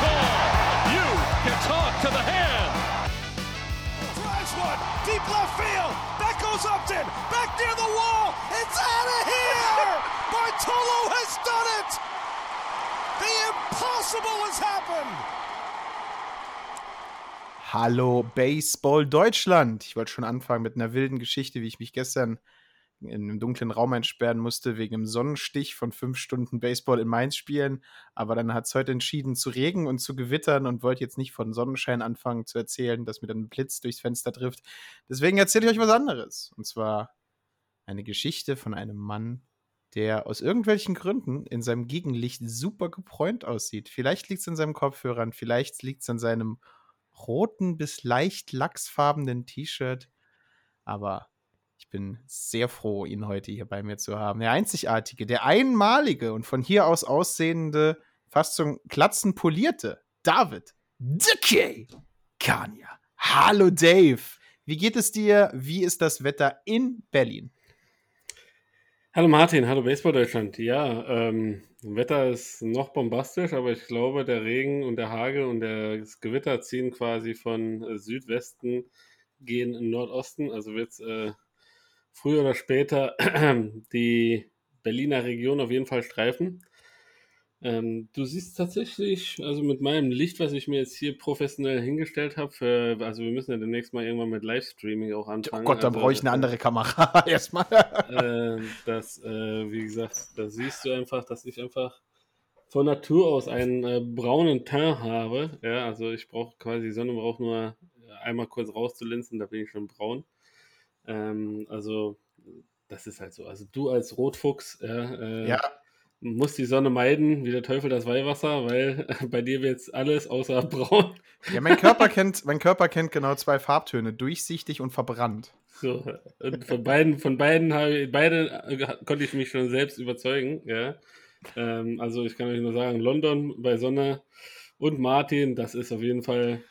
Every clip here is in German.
Call. You can talk to the hand. Drives one, deep left field. That goes Upton, back near the wall. It's out of here. Bartolo has done it. The impossible has happened. Hallo Baseball Deutschland. Ich wollte schon anfangen mit einer wilden Geschichte, wie ich mich gestern in einem dunklen Raum einsperren musste wegen einem Sonnenstich von fünf Stunden Baseball in Mainz spielen. Aber dann hat es heute entschieden zu regen und zu gewittern und wollte jetzt nicht von Sonnenschein anfangen zu erzählen, dass mir dann ein Blitz durchs Fenster trifft. Deswegen erzähle ich euch was anderes. Und zwar eine Geschichte von einem Mann, der aus irgendwelchen Gründen in seinem Gegenlicht super gebräunt aussieht. Vielleicht liegt es an seinem Kopfhörern, vielleicht liegt es an seinem roten bis leicht lachsfarbenen T-Shirt. Aber bin sehr froh, ihn heute hier bei mir zu haben. Der einzigartige, der einmalige und von hier aus aussehende, fast zum Glatzen polierte David Dickey Kania. Hallo Dave. Wie geht es dir? Wie ist das Wetter in Berlin? Hallo Martin, hallo Baseball Deutschland. Ja, ähm, Wetter ist noch bombastisch, aber ich glaube, der Regen und der Hagel und das Gewitter ziehen quasi von Südwesten, gehen in Nordosten. Also wird es äh, früher oder später die Berliner Region auf jeden Fall streifen. Ähm, du siehst tatsächlich, also mit meinem Licht, was ich mir jetzt hier professionell hingestellt habe, also wir müssen ja demnächst mal irgendwann mit Livestreaming auch Oh anfangen. Gott, dann also, brauche ich eine andere Kamera erstmal. äh, dass, äh, wie gesagt, da siehst du einfach, dass ich einfach von Natur aus einen äh, braunen Teint habe. Ja, also ich brauche quasi, Sonne braucht nur einmal kurz rauszulinsen, da bin ich schon braun. Ähm, also das ist halt so. Also du als Rotfuchs, ja, äh, ja, musst die Sonne meiden, wie der Teufel das Weihwasser, weil bei dir wird alles außer braun. ja mein, Körper kennt, mein Körper kennt genau zwei Farbtöne, durchsichtig und verbrannt. So, und von beiden, von beiden habe ich, beide äh, konnte ich mich schon selbst überzeugen, ja. Ähm, also ich kann euch nur sagen, London bei Sonne und Martin, das ist auf jeden Fall.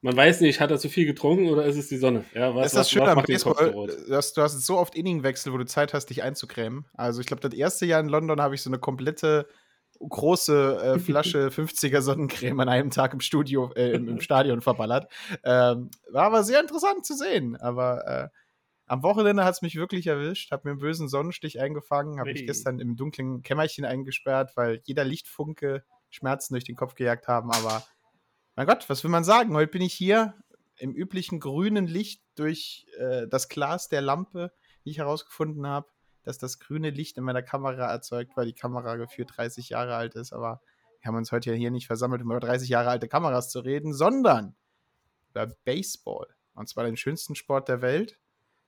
Man weiß nicht, hat er zu viel getrunken oder ist es die Sonne? Ja, was, das ist das Schöne am Baseball. rot? Du hast, hast so oft Inningwechsel, wo du Zeit hast, dich einzucremen. Also ich glaube, das erste Jahr in London habe ich so eine komplette große äh, Flasche 50er Sonnencreme an einem Tag im Studio, äh, im, im Stadion verballert. Ähm, war aber sehr interessant zu sehen. Aber äh, am Wochenende hat es mich wirklich erwischt, habe mir einen bösen Sonnenstich eingefangen, habe mich gestern im dunklen Kämmerchen eingesperrt, weil jeder Lichtfunke Schmerzen durch den Kopf gejagt haben. Aber mein Gott, was will man sagen? Heute bin ich hier im üblichen grünen Licht durch äh, das Glas der Lampe, die ich herausgefunden habe, dass das grüne Licht in meiner Kamera erzeugt, weil die Kamera gefühlt 30 Jahre alt ist. Aber wir haben uns heute ja hier nicht versammelt, um über 30 Jahre alte Kameras zu reden, sondern über Baseball. Und zwar den schönsten Sport der Welt.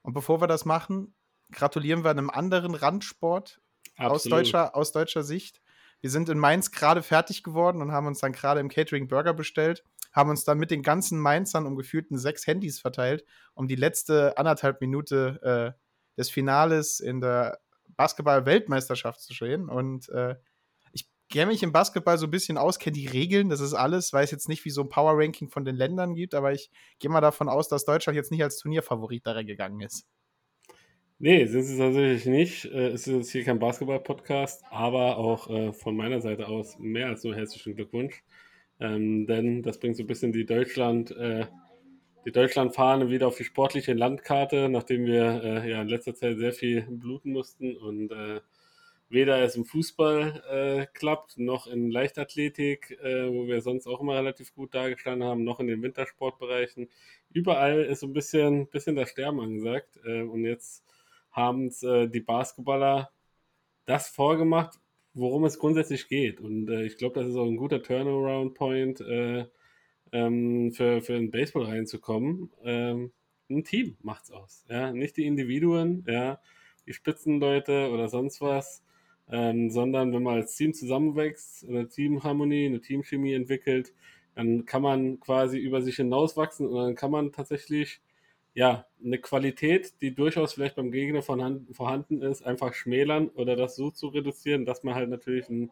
Und bevor wir das machen, gratulieren wir einem anderen Randsport aus deutscher, aus deutscher Sicht. Wir sind in Mainz gerade fertig geworden und haben uns dann gerade im Catering Burger bestellt, haben uns dann mit den ganzen Mainzern um gefühlten sechs Handys verteilt, um die letzte anderthalb Minute äh, des Finales in der Basketball-Weltmeisterschaft zu sehen. Und äh, ich kenne mich im Basketball so ein bisschen aus, kenne die Regeln, das ist alles, weiß jetzt nicht, wie so ein Power-Ranking von den Ländern gibt, aber ich gehe mal davon aus, dass Deutschland jetzt nicht als Turnierfavorit da reingegangen ist. Nee, sind sie tatsächlich nicht. Äh, Es ist jetzt hier kein Basketball-Podcast, aber auch äh, von meiner Seite aus mehr als nur herzlichen Glückwunsch. Ähm, denn das bringt so ein bisschen die Deutschland, äh, die Deutschlandfahne wieder auf die sportliche Landkarte, nachdem wir äh, ja in letzter Zeit sehr viel bluten mussten und äh, weder es im Fußball äh, klappt, noch in Leichtathletik, wo wir sonst auch immer relativ gut dargestanden haben, noch in den Wintersportbereichen. Überall ist so ein bisschen, bisschen das Sterben angesagt. Und jetzt haben äh, die Basketballer das vorgemacht, worum es grundsätzlich geht. Und äh, ich glaube, das ist auch ein guter Turnaround-Point äh, ähm, für, für den Baseball reinzukommen. Ähm, ein Team macht's aus. Ja? Nicht die Individuen, ja. die Spitzenleute oder sonst was, ähm, sondern wenn man als Team zusammenwächst, eine Teamharmonie, eine Teamchemie entwickelt, dann kann man quasi über sich hinauswachsen und dann kann man tatsächlich ja, eine Qualität, die durchaus vielleicht beim Gegner vorhanden ist, einfach schmälern oder das so zu reduzieren, dass man halt natürlich ein,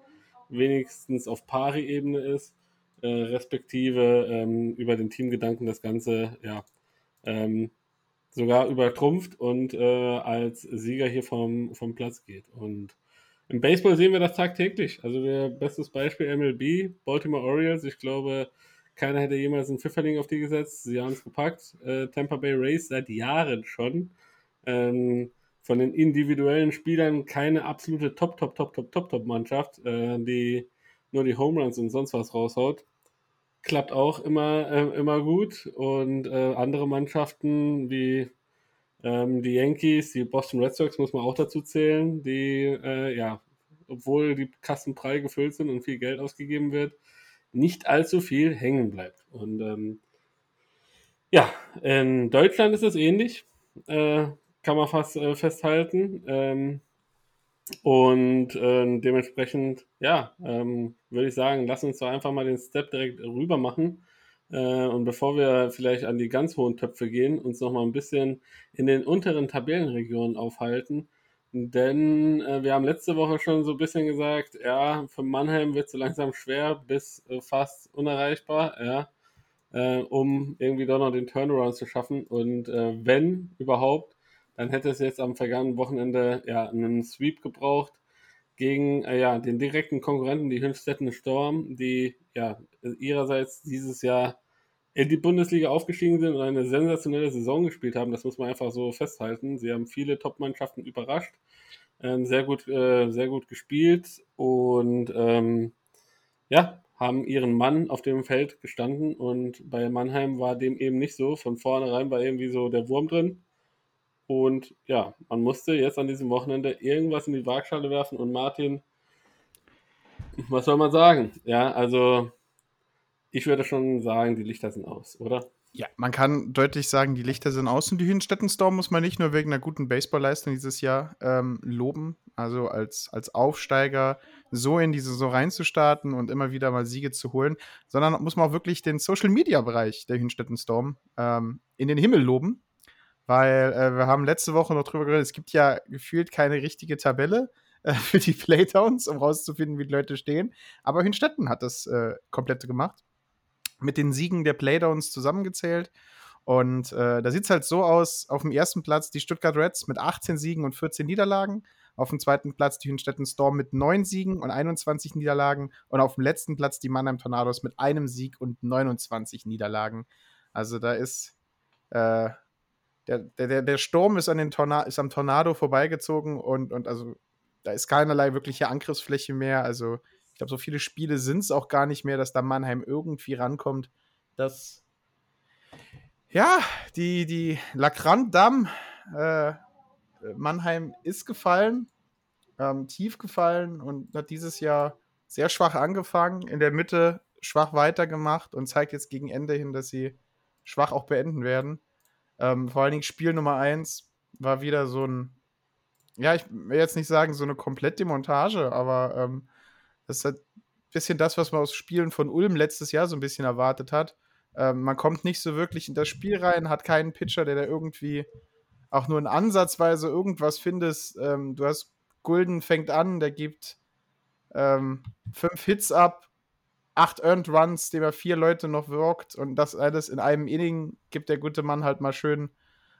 wenigstens auf Pari-Ebene ist, äh, respektive ähm, über den Teamgedanken das Ganze ja, ähm, sogar übertrumpft und äh, als Sieger hier vom, vom Platz geht. Und im Baseball sehen wir das tagtäglich. Also der bestes Beispiel MLB, Baltimore Orioles. Ich glaube, keiner hätte jemals einen Pfifferling auf die gesetzt. Sie haben es gepackt. Äh, Tampa Bay Rays seit Jahren schon. Ähm, von den individuellen Spielern keine absolute Top, Top, Top, Top, Top, Top Mannschaft, äh, die nur die Home Runs und sonst was raushaut. Klappt auch immer, äh, immer gut. Und äh, andere Mannschaften wie ähm, die Yankees, die Boston Red Sox muss man auch dazu zählen, die, äh, ja, obwohl die Kassen prall gefüllt sind und viel Geld ausgegeben wird, nicht allzu viel hängen bleibt. Und ähm, ja, in Deutschland ist es ähnlich, äh, kann man fast äh, festhalten. Ähm, und äh, dementsprechend, ja, ähm, würde ich sagen, lass uns doch einfach mal den Step direkt rüber machen äh, und bevor wir vielleicht an die ganz hohen Töpfe gehen, uns noch mal ein bisschen in den unteren Tabellenregionen aufhalten. Denn äh, wir haben letzte Woche schon so ein bisschen gesagt, ja, für Mannheim wird es so langsam schwer bis äh, fast unerreichbar, ja, äh, um irgendwie doch noch den Turnaround zu schaffen. Und äh, wenn überhaupt, dann hätte es jetzt am vergangenen Wochenende ja einen Sweep gebraucht gegen äh, ja, den direkten Konkurrenten, die Hünstetten Storm, die ja ihrerseits dieses Jahr in die Bundesliga aufgestiegen sind und eine sensationelle Saison gespielt haben. Das muss man einfach so festhalten. Sie haben viele Top-Mannschaften überrascht, ähm, sehr gut, äh, sehr gut gespielt und ähm, ja, haben ihren Mann auf dem Feld gestanden und bei Mannheim war dem eben nicht so. Von vornherein war irgendwie so der Wurm drin. Und ja, man musste jetzt an diesem Wochenende irgendwas in die Waagschale werfen und Martin, was soll man sagen? Ja, also ich würde schon sagen, die Lichter sind aus, oder? Ja, man kann deutlich sagen, die Lichter sind aus und die Hünstetten Storm muss man nicht nur wegen einer guten Baseballleistung dieses Jahr ähm, loben, also als, als Aufsteiger so in die Saison reinzustarten und immer wieder mal Siege zu holen, sondern muss man auch wirklich den Social Media Bereich der Hünstetten Storm ähm, in den Himmel loben, weil äh, wir haben letzte Woche noch drüber geredet, es gibt ja gefühlt keine richtige Tabelle äh, für die Playtowns, um rauszufinden, wie die Leute stehen. Aber Hünstetten hat das äh, komplette gemacht. Mit den Siegen der Playdowns zusammengezählt. Und äh, da sieht es halt so aus: auf dem ersten Platz die Stuttgart Reds mit 18 Siegen und 14 Niederlagen. Auf dem zweiten Platz die Hünstetten Storm mit 9 Siegen und 21 Niederlagen. Und auf dem letzten Platz die Mannheim Tornados mit einem Sieg und 29 Niederlagen. Also da ist äh, der, der, der Sturm ist, an den Torna ist am Tornado vorbeigezogen und, und also da ist keinerlei wirkliche Angriffsfläche mehr. Also ich glaube, so viele Spiele sind es auch gar nicht mehr, dass da Mannheim irgendwie rankommt. Dass ja, die, die Lacrant Damm, äh, Mannheim ist gefallen, ähm, tief gefallen und hat dieses Jahr sehr schwach angefangen, in der Mitte schwach weitergemacht und zeigt jetzt gegen Ende hin, dass sie schwach auch beenden werden. Ähm, vor allen Dingen Spiel Nummer 1 war wieder so ein, ja, ich will jetzt nicht sagen, so eine komplette Montage, aber ähm, das ist halt ein bisschen das, was man aus Spielen von Ulm letztes Jahr so ein bisschen erwartet hat. Ähm, man kommt nicht so wirklich in das Spiel rein, hat keinen Pitcher, der da irgendwie auch nur in Ansatzweise irgendwas findest. Ähm, du hast Gulden fängt an, der gibt ähm, fünf Hits ab, acht Earned Runs, dem er vier Leute noch wirkt und das alles in einem Inning gibt der gute Mann halt mal schön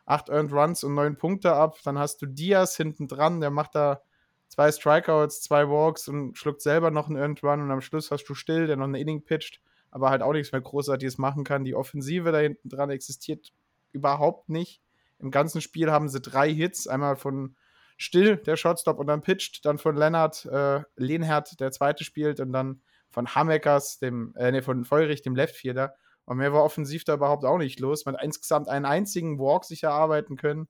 acht Earned Runs und neun Punkte ab. Dann hast du Diaz hinten dran, der macht da zwei Strikeouts, zwei Walks und schluckt selber noch einen Earned und am Schluss hast du Still, der noch eine Inning pitcht, aber halt auch nichts mehr Großartiges machen kann. Die Offensive da hinten dran existiert überhaupt nicht. Im ganzen Spiel haben sie drei Hits, einmal von Still, der Shotstop und dann pitcht, dann von Lennart, äh, Lehnhardt, der zweite spielt und dann von Hameckers, dem, äh, nee, von Feurich, dem Leftfielder. Und mehr war offensiv da überhaupt auch nicht los. Man hat insgesamt einen einzigen Walk sich erarbeiten können.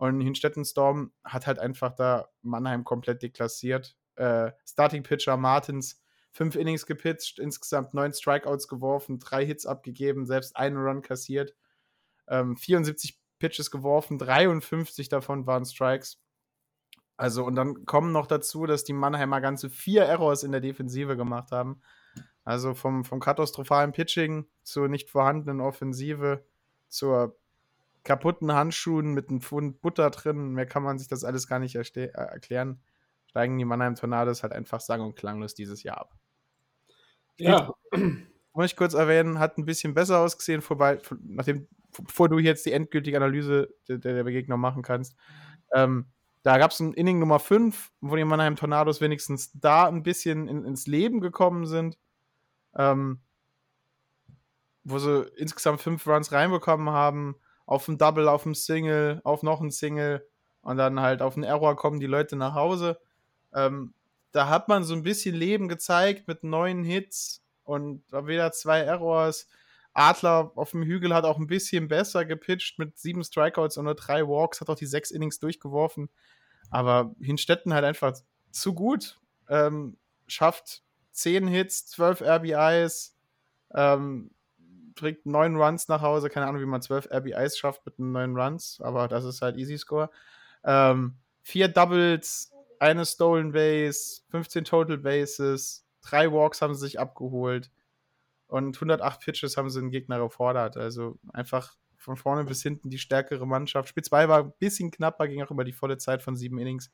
Und Hinstetten Storm hat halt einfach da Mannheim komplett deklassiert. Äh, Starting Pitcher Martins, fünf Innings gepitcht, insgesamt neun Strikeouts geworfen, drei Hits abgegeben, selbst einen Run kassiert. Ähm, 74 Pitches geworfen, 53 davon waren Strikes. Also, und dann kommen noch dazu, dass die Mannheimer ganze vier Errors in der Defensive gemacht haben. Also vom, vom katastrophalen Pitching zur nicht vorhandenen Offensive, zur kaputten Handschuhen mit einem Pfund Butter drin. Mehr kann man sich das alles gar nicht äh, erklären. Steigen die Mannheim Tornados halt einfach sang- und klanglos dieses Jahr ab. Ja. Muss ich kurz erwähnen, hat ein bisschen besser ausgesehen, vorbei, nachdem, bevor du jetzt die endgültige Analyse der, der Begegnung machen kannst. Ähm, da gab es ein Inning Nummer 5, wo die Mannheim Tornados wenigstens da ein bisschen in, ins Leben gekommen sind. Ähm, wo sie insgesamt fünf Runs reinbekommen haben auf ein Double, auf ein Single, auf noch ein Single und dann halt auf einen Error kommen die Leute nach Hause. Ähm, da hat man so ein bisschen Leben gezeigt mit neun Hits und wieder zwei Errors. Adler auf dem Hügel hat auch ein bisschen besser gepitcht mit sieben Strikeouts und nur drei Walks, hat auch die sechs Innings durchgeworfen. Aber Hinstetten halt einfach zu gut. Ähm, schafft zehn Hits, zwölf RBIs, ähm, bringt neun Runs nach Hause. Keine Ahnung, wie man zwölf RBIs schafft mit neun Runs, aber das ist halt Easy Score. Ähm, vier Doubles, eine Stolen Base, 15 Total Bases, drei Walks haben sie sich abgeholt und 108 Pitches haben sie den Gegner gefordert. Also einfach von vorne bis hinten die stärkere Mannschaft. Spiel 2 war ein bisschen knapper, ging auch über die volle Zeit von sieben Innings.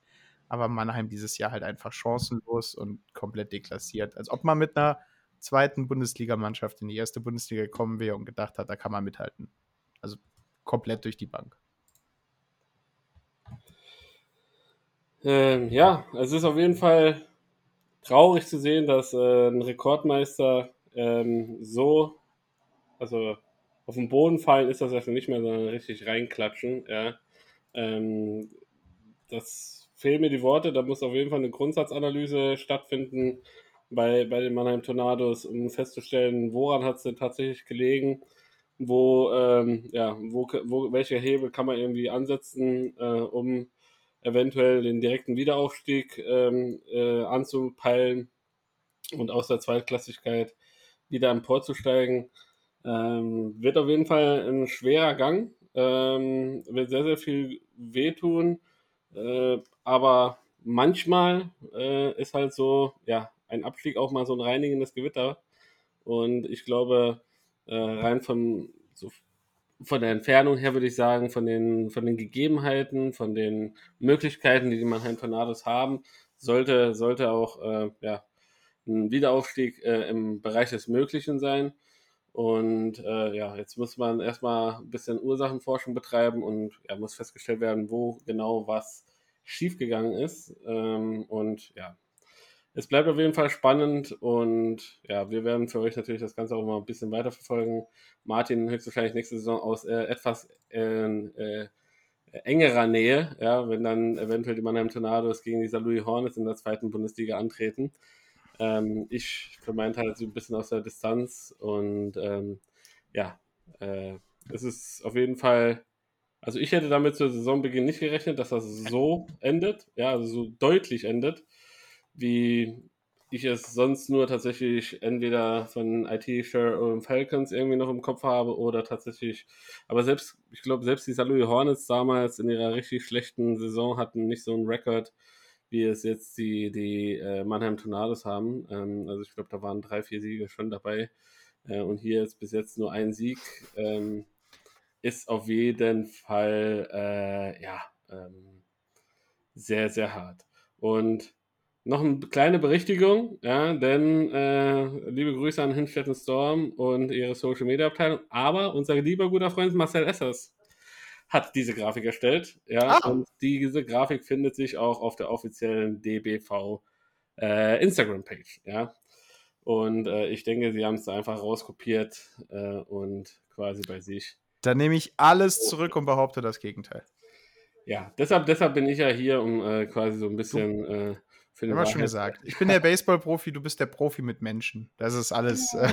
Aber Mannheim dieses Jahr halt einfach chancenlos und komplett deklassiert. Als ob man mit einer zweiten Bundesligamannschaft in die erste Bundesliga gekommen wäre und gedacht hat, da kann man mithalten. Also komplett durch die Bank. Ähm, ja, es ist auf jeden Fall traurig zu sehen, dass äh, ein Rekordmeister ähm, so, also auf den Boden fallen ist das schon nicht mehr, sondern richtig reinklatschen. Ja. Ähm, das fehlen mir die Worte, da muss auf jeden Fall eine Grundsatzanalyse stattfinden bei, bei den Mannheim Tornados, um festzustellen, woran hat es denn tatsächlich gelegen, wo, ähm, ja, wo, wo, welche Hebel kann man irgendwie ansetzen, äh, um eventuell den direkten Wiederaufstieg ähm, äh, anzupeilen und aus der Zweitklassigkeit wieder emporzusteigen. Ähm, wird auf jeden Fall ein schwerer Gang, ähm, wird sehr, sehr viel wehtun, äh, aber manchmal äh, ist halt so, ja, ein Abstieg auch mal so ein reinigendes Gewitter. Und ich glaube, äh, rein von, so, von der Entfernung her würde ich sagen, von den, von den Gegebenheiten, von den Möglichkeiten, die die Mannheim Tornados haben, sollte, sollte auch äh, ja, ein Wiederaufstieg äh, im Bereich des Möglichen sein. Und äh, ja, jetzt muss man erstmal ein bisschen Ursachenforschung betreiben und ja, muss festgestellt werden, wo genau was schiefgegangen ist. Ähm, und ja, es bleibt auf jeden Fall spannend und ja, wir werden für euch natürlich das Ganze auch mal ein bisschen weiter verfolgen. Martin höchstwahrscheinlich nächste Saison aus äh, etwas äh, äh, engerer Nähe, ja, wenn dann eventuell die Mannheim Tornados gegen die St. Louis Hornets in der zweiten Bundesliga antreten. Ähm, ich für meinen Teil so ein bisschen aus der Distanz und ähm, ja, äh, es ist auf jeden Fall, also ich hätte damit zu Saisonbeginn nicht gerechnet, dass das so endet, ja, also so deutlich endet wie ich es sonst nur tatsächlich entweder von IT-Share und Falcons irgendwie noch im Kopf habe oder tatsächlich, aber selbst, ich glaube, selbst die St. Louis Hornets damals in ihrer richtig schlechten Saison hatten nicht so einen Rekord, wie es jetzt die, die äh, Mannheim Tornados haben. Ähm, also ich glaube, da waren drei, vier Siege schon dabei. Äh, und hier ist bis jetzt nur ein Sieg. Ähm, ist auf jeden Fall, äh, ja, ähm, sehr, sehr hart. Und noch eine kleine Berichtigung, ja, denn äh, liebe Grüße an Hinstetten Storm und ihre Social Media Abteilung, aber unser lieber guter Freund Marcel Essers hat diese Grafik erstellt, ja, ah. und diese Grafik findet sich auch auf der offiziellen DBV äh, Instagram Page, ja. Und äh, ich denke, sie haben es einfach rauskopiert äh, und quasi bei sich. Dann nehme ich alles zurück und behaupte das Gegenteil. Ja, deshalb, deshalb bin ich ja hier, um äh, quasi so ein bisschen äh, für Immer schon gesagt. Ich bin der Baseball-Profi, du bist der Profi mit Menschen. Das ist alles. Äh,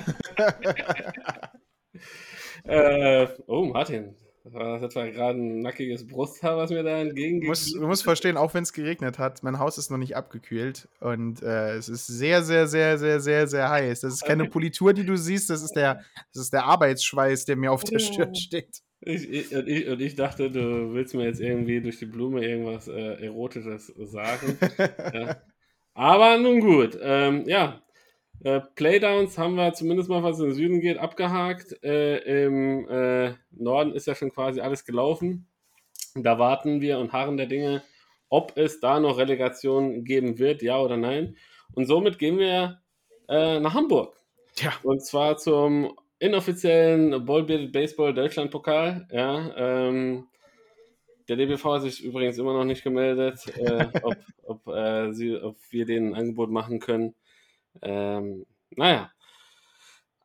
äh, oh, Martin. Das war gerade ein nackiges Brusthaar, was mir da entgegen du musst, du musst verstehen, auch wenn es geregnet hat, mein Haus ist noch nicht abgekühlt und äh, es ist sehr, sehr, sehr, sehr, sehr, sehr heiß. Das ist keine Politur, die du siehst, das ist der, das ist der Arbeitsschweiß, der mir auf der Stirn steht. Ich, ich, und, ich, und ich dachte, du willst mir jetzt irgendwie durch die Blume irgendwas äh, Erotisches sagen. ja. Aber nun gut, ähm, ja. Äh, Playdowns haben wir zumindest mal, was in den Süden geht, abgehakt. Äh, Im äh, Norden ist ja schon quasi alles gelaufen. Da warten wir und harren der Dinge, ob es da noch Relegation geben wird, ja oder nein. Und somit gehen wir äh, nach Hamburg. Ja. Und zwar zum inoffiziellen Ballbearded Baseball Deutschland Pokal. Ja, ähm, der DBV hat sich übrigens immer noch nicht gemeldet, äh, ob, ob, äh, sie, ob wir denen ein Angebot machen können. Ähm, naja.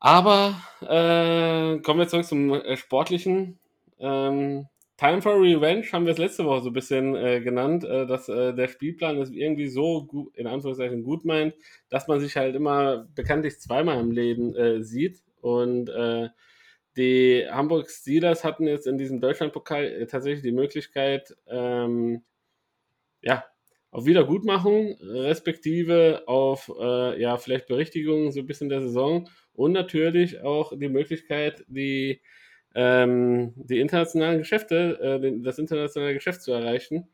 Aber äh, kommen wir zurück zum äh, Sportlichen. Ähm, Time for Revenge haben wir es letzte Woche so ein bisschen äh, genannt, äh, dass der Spielplan es irgendwie so gut, in Anführungszeichen gut meint, dass man sich halt immer bekanntlich zweimal im Leben sieht. Und die Hamburg Steelers hatten jetzt in diesem Deutschlandpokal äh, tatsächlich die Möglichkeit, ähm, ja, auf Wiedergutmachung, respektive auf ja, vielleicht Berichtigung so ein bisschen der Saison und natürlich auch die Möglichkeit, die ähm, die internationalen Geschäfte, äh, das internationale Geschäft zu erreichen.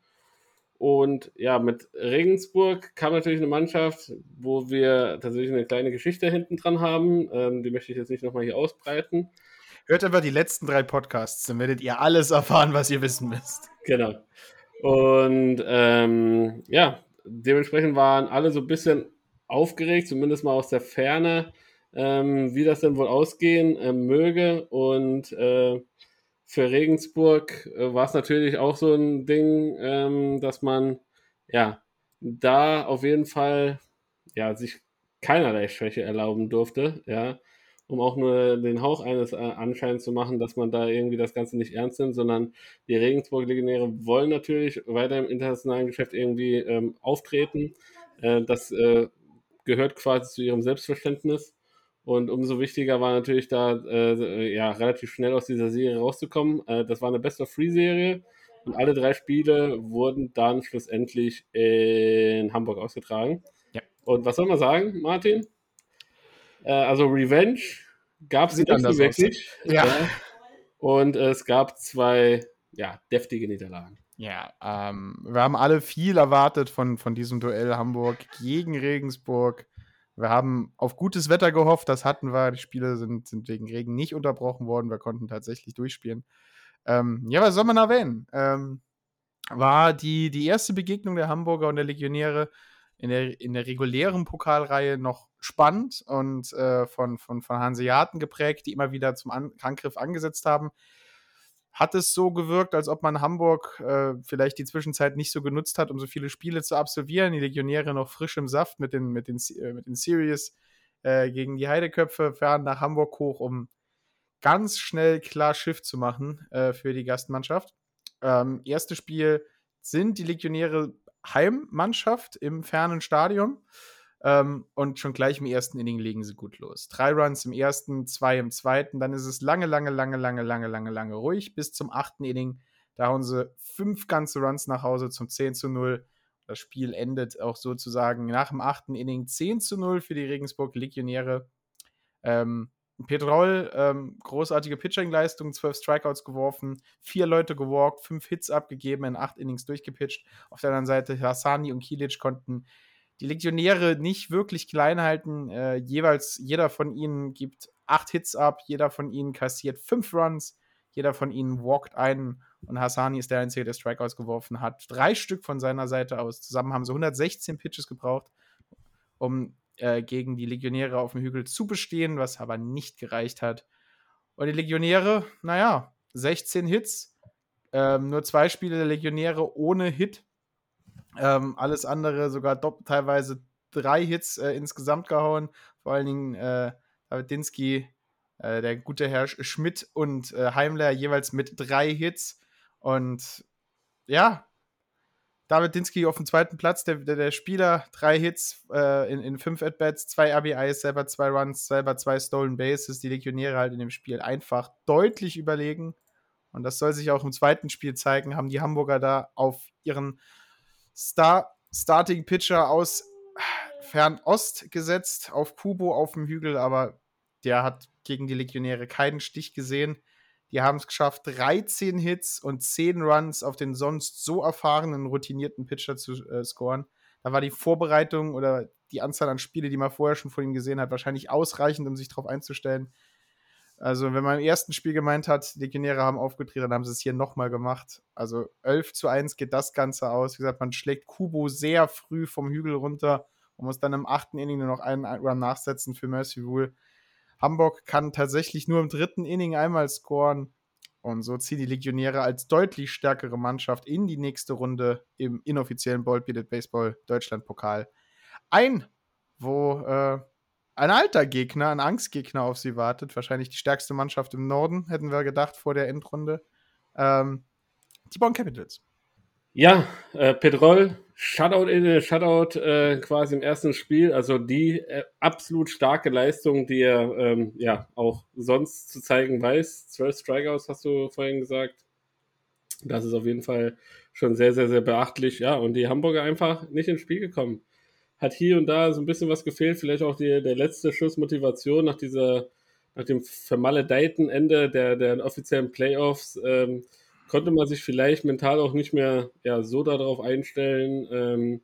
Und ja, mit Regensburg kam natürlich eine Mannschaft, wo wir tatsächlich eine kleine Geschichte hinten dran haben. Ähm, die möchte ich jetzt nicht nochmal hier ausbreiten. Hört einfach die letzten drei Podcasts, dann werdet ihr alles erfahren, was ihr wissen müsst. Genau. Und ähm, ja, dementsprechend waren alle so ein bisschen aufgeregt, zumindest mal aus der Ferne, ähm, wie das denn wohl ausgehen äh, möge. Und äh, für Regensburg äh, war es natürlich auch so ein Ding, ähm, dass man ja da auf jeden Fall ja sich keinerlei Schwäche erlauben durfte, ja, um auch nur den Hauch eines äh, Anscheins zu machen, dass man da irgendwie das Ganze nicht ernst nimmt, sondern die Regensburg-Legionäre wollen natürlich weiter im internationalen Geschäft irgendwie ähm, auftreten. Äh, das äh, gehört quasi zu ihrem Selbstverständnis. Und umso wichtiger war natürlich da, äh, ja, relativ schnell aus dieser Serie rauszukommen. Äh, das war eine Best-of-Three-Serie. Und alle drei Spiele wurden dann schlussendlich in Hamburg ausgetragen. Ja. Und was soll man sagen, Martin? Äh, also Revenge gab es wirklich. Ja. ja. Und es gab zwei ja, deftige Niederlagen. Ja, ähm, wir haben alle viel erwartet von, von diesem Duell Hamburg gegen Regensburg. Wir haben auf gutes Wetter gehofft, das hatten wir. Die Spiele sind, sind wegen Regen nicht unterbrochen worden. Wir konnten tatsächlich durchspielen. Ähm, ja, was soll man erwähnen? Ähm, war die, die erste Begegnung der Hamburger und der Legionäre in der, in der regulären Pokalreihe noch spannend und äh, von, von, von Hanseaten geprägt, die immer wieder zum An Angriff angesetzt haben hat es so gewirkt, als ob man Hamburg äh, vielleicht die Zwischenzeit nicht so genutzt hat, um so viele Spiele zu absolvieren. Die Legionäre noch frisch im Saft mit den, mit den, äh, mit den Series äh, gegen die Heideköpfe, fahren nach Hamburg hoch, um ganz schnell klar Schiff zu machen äh, für die Gastmannschaft. Ähm, erstes Spiel sind die Legionäre Heimmannschaft im fernen Stadion. Ähm, und schon gleich im ersten Inning legen sie gut los. Drei Runs im ersten, zwei im zweiten, dann ist es lange, lange, lange, lange, lange, lange, lange ruhig bis zum achten Inning. Da hauen sie fünf ganze Runs nach Hause zum 10 zu 0. Das Spiel endet auch sozusagen nach dem achten Inning 10 zu 0 für die Regensburg Legionäre. Ähm, Petrol, ähm, großartige Pitching-Leistung, zwölf Strikeouts geworfen, vier Leute gewalkt, fünf Hits abgegeben, in acht Innings durchgepitcht. Auf der anderen Seite Hassani und Kilic konnten die Legionäre nicht wirklich klein halten. Äh, jeweils jeder von ihnen gibt acht Hits ab, jeder von ihnen kassiert fünf Runs, jeder von ihnen walkt einen und Hassani ist der Einzige, der Strikeouts geworfen hat. Drei Stück von seiner Seite aus. Zusammen haben sie 116 Pitches gebraucht, um äh, gegen die Legionäre auf dem Hügel zu bestehen, was aber nicht gereicht hat. Und die Legionäre, naja, 16 Hits, ähm, nur zwei Spiele der Legionäre ohne Hit ähm, alles andere sogar teilweise drei Hits äh, insgesamt gehauen. Vor allen Dingen äh, Dinsky, äh, der gute Herr Schmidt und äh, Heimler jeweils mit drei Hits. Und ja, David Dinsky auf dem zweiten Platz, der, der, der Spieler, drei Hits äh, in, in fünf At-Bats, zwei RBIs, selber zwei Runs, selber zwei Stolen Bases. Die Legionäre halt in dem Spiel einfach deutlich überlegen. Und das soll sich auch im zweiten Spiel zeigen, haben die Hamburger da auf ihren Star Starting Pitcher aus Fernost gesetzt, auf Kubo auf dem Hügel, aber der hat gegen die Legionäre keinen Stich gesehen. Die haben es geschafft, 13 Hits und 10 Runs auf den sonst so erfahrenen, routinierten Pitcher zu äh, scoren. Da war die Vorbereitung oder die Anzahl an Spiele, die man vorher schon von ihm gesehen hat, wahrscheinlich ausreichend, um sich darauf einzustellen. Also, wenn man im ersten Spiel gemeint hat, die Legionäre haben aufgetreten, dann haben sie es hier nochmal gemacht. Also 11 zu 1 geht das Ganze aus. Wie gesagt, man schlägt Kubo sehr früh vom Hügel runter und muss dann im achten Inning nur noch einen Run nachsetzen für Mercy Rule. Hamburg kann tatsächlich nur im dritten Inning einmal scoren. Und so ziehen die Legionäre als deutlich stärkere Mannschaft in die nächste Runde im inoffiziellen Bold Bearded Baseball Deutschland Pokal ein, wo äh, ein alter Gegner, ein Angstgegner auf sie wartet. Wahrscheinlich die stärkste Mannschaft im Norden, hätten wir gedacht vor der Endrunde. Ähm, die Bonn Capitals. Ja, äh, Petrol, Shutout, in, Shutout äh, quasi im ersten Spiel. Also die äh, absolut starke Leistung, die er ähm, ja auch sonst zu zeigen weiß. Zwölf Strikeouts hast du vorhin gesagt. Das ist auf jeden Fall schon sehr, sehr, sehr beachtlich. Ja, und die Hamburger einfach nicht ins Spiel gekommen hat hier und da so ein bisschen was gefehlt. Vielleicht auch die, der letzte Schuss Motivation nach dieser, nach dem vermaledeiten Ende der, der offiziellen Playoffs. Ähm, konnte man sich vielleicht mental auch nicht mehr ja, so darauf einstellen ähm,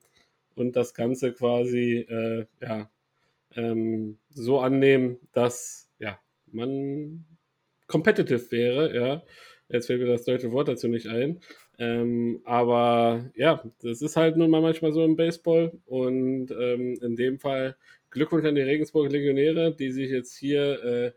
und das Ganze quasi äh, ja, ähm, so annehmen, dass ja, man competitive wäre. Ja. Jetzt fällt mir das deutsche Wort dazu nicht ein. Ähm, aber ja, das ist halt nun mal manchmal so im Baseball. Und ähm, in dem Fall Glückwunsch an die Regensburg Legionäre, die sich jetzt hier äh,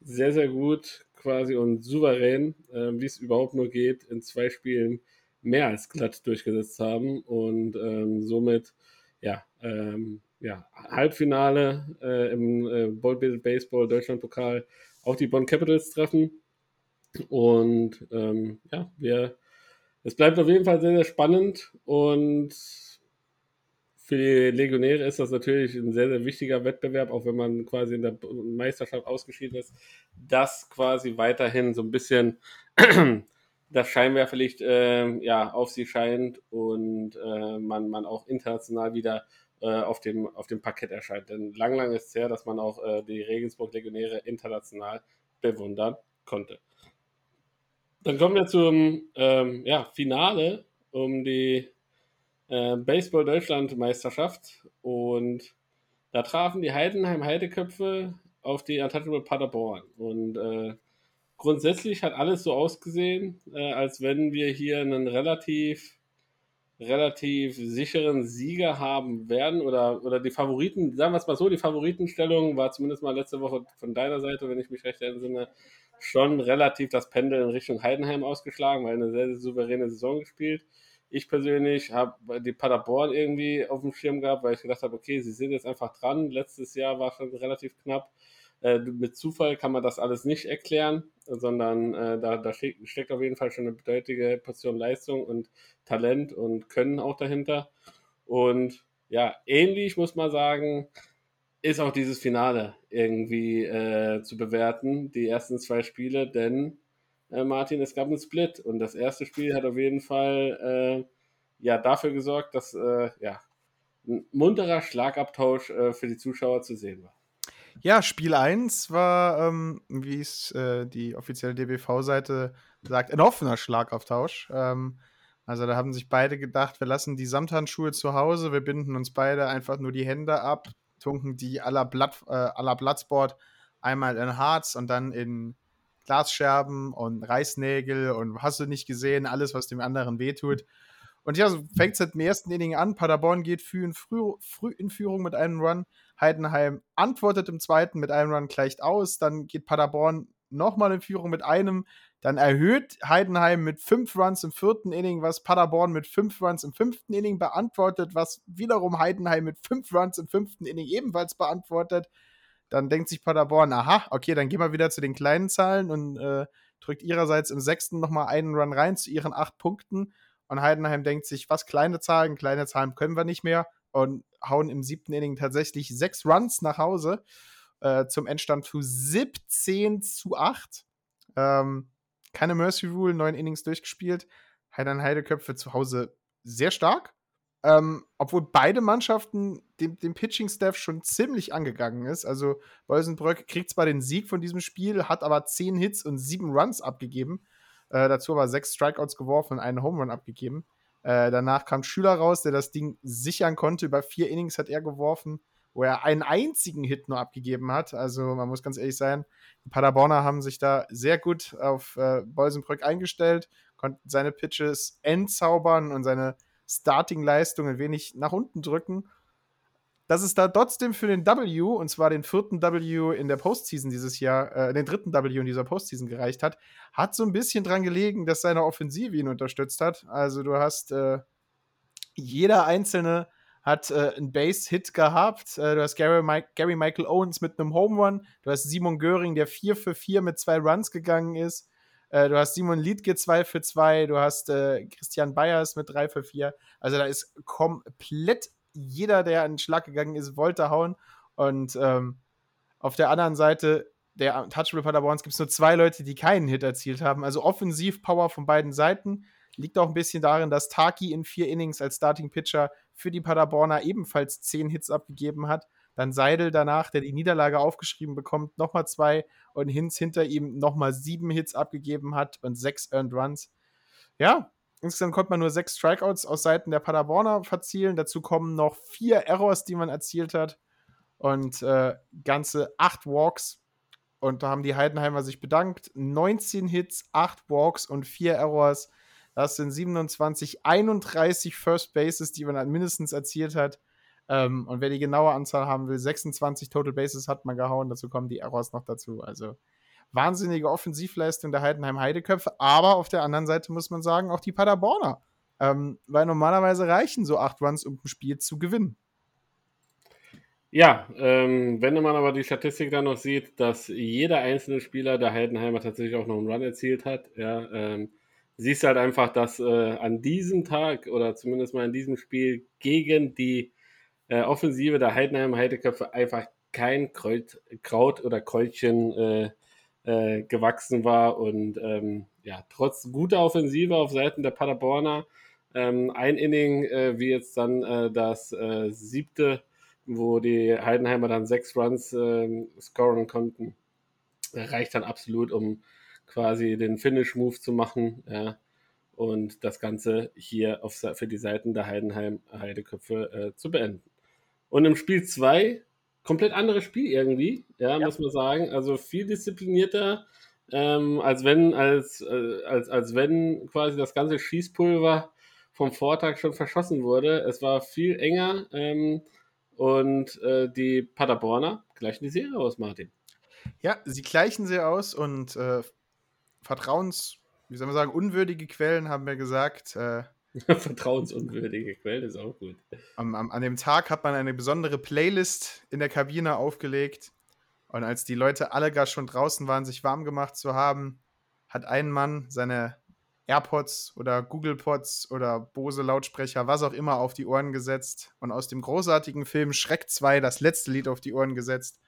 sehr, sehr gut quasi und souverän, äh, wie es überhaupt nur geht, in zwei Spielen mehr als glatt durchgesetzt haben und ähm, somit ja, ähm, ja, Halbfinale äh, im äh, Baseball Deutschland Pokal auch die Bonn Capitals treffen. Und ähm, ja, wir es bleibt auf jeden Fall sehr, sehr spannend und für die Legionäre ist das natürlich ein sehr, sehr wichtiger Wettbewerb, auch wenn man quasi in der Meisterschaft ausgeschieden ist, dass quasi weiterhin so ein bisschen das Scheinwerferlicht äh, ja, auf sie scheint und äh, man, man auch international wieder äh, auf, dem, auf dem Parkett erscheint. Denn lang, lang ist es her, dass man auch äh, die Regensburg-Legionäre international bewundern konnte. Dann kommen wir zum ähm, ja, Finale um die äh, Baseball Deutschland Meisterschaft und da trafen die Heidenheim Heideköpfe auf die Untouchable Paderborn und äh, grundsätzlich hat alles so ausgesehen, äh, als wenn wir hier einen relativ relativ sicheren Sieger haben werden oder, oder die Favoriten, sagen wir es mal so, die Favoritenstellung war zumindest mal letzte Woche von deiner Seite, wenn ich mich recht entsinne, schon relativ das Pendel in Richtung Heidenheim ausgeschlagen, weil eine sehr, sehr souveräne Saison gespielt. Ich persönlich habe die Paderborn irgendwie auf dem Schirm gehabt, weil ich gedacht habe, okay, sie sind jetzt einfach dran. Letztes Jahr war schon relativ knapp. Äh, mit Zufall kann man das alles nicht erklären, sondern äh, da, da steckt, auf jeden Fall schon eine bedeutende Portion Leistung und Talent und Können auch dahinter. Und ja, ähnlich muss man sagen, ist auch dieses Finale irgendwie äh, zu bewerten, die ersten zwei Spiele, denn äh, Martin, es gab einen Split und das erste Spiel hat auf jeden Fall äh, ja dafür gesorgt, dass äh, ja ein munterer Schlagabtausch äh, für die Zuschauer zu sehen war. Ja, Spiel 1 war, ähm, wie es äh, die offizielle DBV-Seite sagt, ein offener Schlagabtausch. Ähm, also da haben sich beide gedacht, wir lassen die Samthandschuhe zu Hause, wir binden uns beide einfach nur die Hände ab, tunken die aller, Blatt, äh, aller Bloodsport einmal in Harz und dann in Glasscherben und Reißnägel und hast du nicht gesehen, alles, was dem anderen wehtut. Und ja, so fängt es halt im ersten Inning an. Paderborn geht früh in, früh, früh in Führung mit einem Run. Heidenheim antwortet im zweiten mit einem Run, gleicht aus. Dann geht Paderborn nochmal in Führung mit einem. Dann erhöht Heidenheim mit fünf Runs im vierten Inning, was Paderborn mit fünf Runs im fünften Inning beantwortet, was wiederum Heidenheim mit fünf Runs im fünften Inning ebenfalls beantwortet. Dann denkt sich Paderborn, aha, okay, dann gehen wir wieder zu den kleinen Zahlen und äh, drückt ihrerseits im sechsten nochmal einen Run rein zu ihren acht Punkten. Und Heidenheim denkt sich, was kleine Zahlen, kleine Zahlen können wir nicht mehr und hauen im siebten Inning tatsächlich sechs Runs nach Hause äh, zum Endstand zu 17 zu 8. Ähm, keine Mercy Rule, neun Innings durchgespielt. Heidan Heideköpfe zu Hause sehr stark. Ähm, obwohl beide Mannschaften dem, dem Pitching-Staff schon ziemlich angegangen ist. Also Bolsenbrück kriegt zwar den Sieg von diesem Spiel, hat aber zehn Hits und sieben Runs abgegeben. Äh, dazu aber sechs Strikeouts geworfen und einen Home Run abgegeben. Äh, danach kam Schüler raus, der das Ding sichern konnte. Über vier Innings hat er geworfen, wo er einen einzigen Hit nur abgegeben hat. Also man muss ganz ehrlich sein, die Paderborner haben sich da sehr gut auf äh, Bolsenbrück eingestellt, konnten seine Pitches entzaubern und seine Starting-Leistung ein wenig nach unten drücken. Dass es da trotzdem für den W, und zwar den vierten W in der Postseason dieses Jahr, äh, den dritten W in dieser Postseason gereicht hat, hat so ein bisschen dran gelegen, dass seine Offensive ihn unterstützt hat. Also du hast äh, jeder einzelne hat äh, einen Base-Hit gehabt. Äh, du hast Gary, Mike, Gary, Michael Owens mit einem Home Run. Du hast Simon Göring, der 4 für 4 mit zwei Runs gegangen ist. Äh, du hast Simon Liedke 2 für 2. Du hast äh, Christian Bayers mit 3 für 4. Also da ist komplett jeder, der an den Schlag gegangen ist, wollte hauen. Und ähm, auf der anderen Seite der Touchable Paderborns gibt es nur zwei Leute, die keinen Hit erzielt haben. Also Offensiv-Power von beiden Seiten. Liegt auch ein bisschen darin, dass Taki in vier Innings als Starting Pitcher für die Paderborner ebenfalls zehn Hits abgegeben hat. Dann Seidel danach, der die Niederlage aufgeschrieben bekommt, nochmal zwei und Hinz hinter ihm nochmal sieben Hits abgegeben hat und sechs Earned Runs. Ja, insgesamt konnte man nur sechs Strikeouts aus Seiten der Paderborner verzielen. Dazu kommen noch vier Errors, die man erzielt hat und äh, ganze acht Walks. Und da haben die Heidenheimer sich bedankt. 19 Hits, 8 Walks und 4 Errors. Das sind 27, 31 First Bases, die man mindestens erzielt hat. Ähm, und wer die genaue Anzahl haben will, 26 Total Bases hat man gehauen. Dazu kommen die Errors noch dazu. Also wahnsinnige Offensivleistung der Heidenheim Heideköpfe. Aber auf der anderen Seite muss man sagen, auch die Paderborner. Ähm, weil normalerweise reichen so acht Runs, um ein Spiel zu gewinnen. Ja, ähm, wenn man aber die Statistik dann noch sieht, dass jeder einzelne Spieler der Heidenheimer tatsächlich auch noch einen Run erzielt hat, ja, ähm, siehst halt einfach, dass äh, an diesem Tag oder zumindest mal in diesem Spiel gegen die äh, Offensive der Heidenheim Heideköpfe einfach kein Kreut, Kraut oder Kräutchen äh, äh, gewachsen war und ähm, ja, trotz guter Offensive auf Seiten der Paderborner ähm, ein Inning, äh, wie jetzt dann äh, das äh, siebte, wo die Heidenheimer dann sechs Runs äh, scoren konnten, reicht dann absolut, um quasi den Finish-Move zu machen. Ja, und das Ganze hier auf, für die Seiten der Heidenheim Heideköpfe äh, zu beenden. Und im Spiel 2 komplett anderes Spiel irgendwie, ja, ja, muss man sagen. Also viel disziplinierter, ähm, als wenn, als, äh, als, als wenn quasi das ganze Schießpulver vom Vortag schon verschossen wurde. Es war viel enger ähm, und äh, die Paderborner gleichen die Serie aus, Martin. Ja, sie gleichen sie aus und äh, vertrauens, wie soll man sagen, unwürdige Quellen haben mir gesagt. Vertrauensunwürdige Quellen ist auch gut. Am, am, an dem Tag hat man eine besondere Playlist in der Kabine aufgelegt. Und als die Leute alle gar schon draußen waren, sich warm gemacht zu haben, hat ein Mann seine AirPods oder Google Pods oder Bose Lautsprecher, was auch immer, auf die Ohren gesetzt und aus dem großartigen Film Schreck 2 das letzte Lied auf die Ohren gesetzt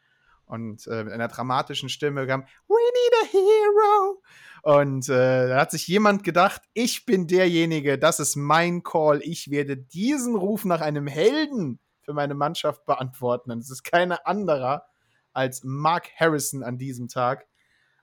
und äh, mit einer dramatischen Stimme kam We need a hero. Und äh, da hat sich jemand gedacht, ich bin derjenige, das ist mein Call. Ich werde diesen Ruf nach einem Helden für meine Mannschaft beantworten. Und es ist keiner anderer als Mark Harrison an diesem Tag.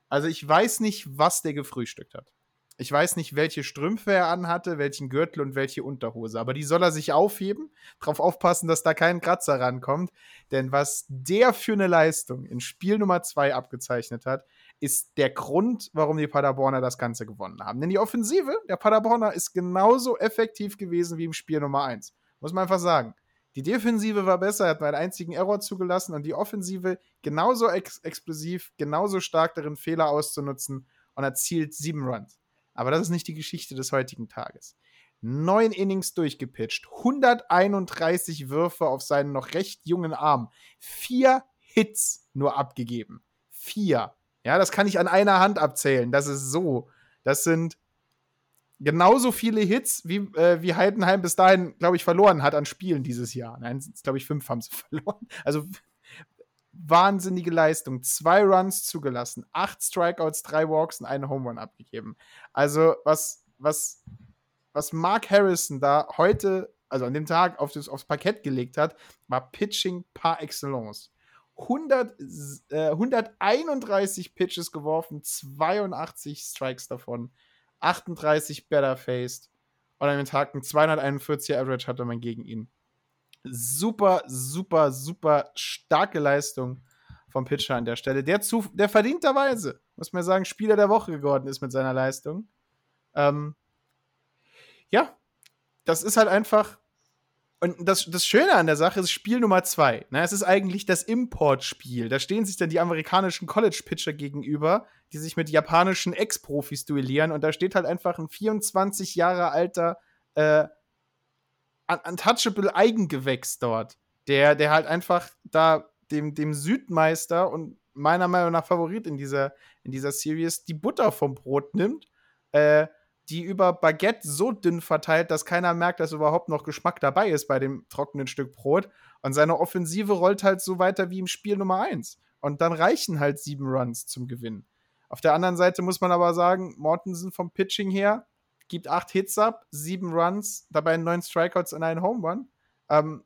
Also ich weiß nicht, was der gefrühstückt hat. Ich weiß nicht, welche Strümpfe er anhatte, welchen Gürtel und welche Unterhose, aber die soll er sich aufheben, darauf aufpassen, dass da kein Kratzer rankommt. Denn was der für eine Leistung in Spiel Nummer 2 abgezeichnet hat, ist der Grund, warum die Paderborner das Ganze gewonnen haben. Denn die Offensive der Paderborner ist genauso effektiv gewesen wie im Spiel Nummer 1. Muss man einfach sagen. Die Defensive war besser, hat einen einzigen Error zugelassen und die Offensive genauso ex explosiv, genauso stark darin, Fehler auszunutzen und erzielt sieben Runs. Aber das ist nicht die Geschichte des heutigen Tages. Neun Innings durchgepitcht, 131 Würfe auf seinen noch recht jungen Arm, vier Hits nur abgegeben. Vier. Ja, das kann ich an einer Hand abzählen. Das ist so. Das sind genauso viele Hits, wie, äh, wie Heidenheim bis dahin, glaube ich, verloren hat an Spielen dieses Jahr. Nein, glaube ich, fünf haben sie verloren. Also wahnsinnige Leistung. Zwei Runs zugelassen, acht Strikeouts, drei Walks und eine Home Run abgegeben. Also, was, was, was Mark Harrison da heute also an dem Tag auf das, aufs Parkett gelegt hat, war Pitching par excellence. 100, äh, 131 Pitches geworfen, 82 Strikes davon, 38 better faced und an dem Tag ein 241er Average hatte man gegen ihn. Super, super, super starke Leistung vom Pitcher an der Stelle, der, zu, der verdienterweise, muss man sagen, Spieler der Woche geworden ist mit seiner Leistung. Ähm, ja, das ist halt einfach. Und das, das Schöne an der Sache ist Spiel Nummer zwei. Ne? Es ist eigentlich das Importspiel. Da stehen sich dann die amerikanischen College-Pitcher gegenüber, die sich mit japanischen Ex-Profis duellieren. Und da steht halt einfach ein 24 Jahre alter äh, untouchable Eigengewächs dort, der, der halt einfach da dem, dem Südmeister und meiner Meinung nach Favorit in dieser, in dieser Series die Butter vom Brot nimmt. Äh, die über Baguette so dünn verteilt, dass keiner merkt, dass überhaupt noch Geschmack dabei ist bei dem trockenen Stück Brot. Und seine Offensive rollt halt so weiter wie im Spiel Nummer 1. Und dann reichen halt sieben Runs zum Gewinn. Auf der anderen Seite muss man aber sagen, Mortensen vom Pitching her gibt acht Hits ab, sieben Runs, dabei neun Strikeouts und einen Home Run. Ähm,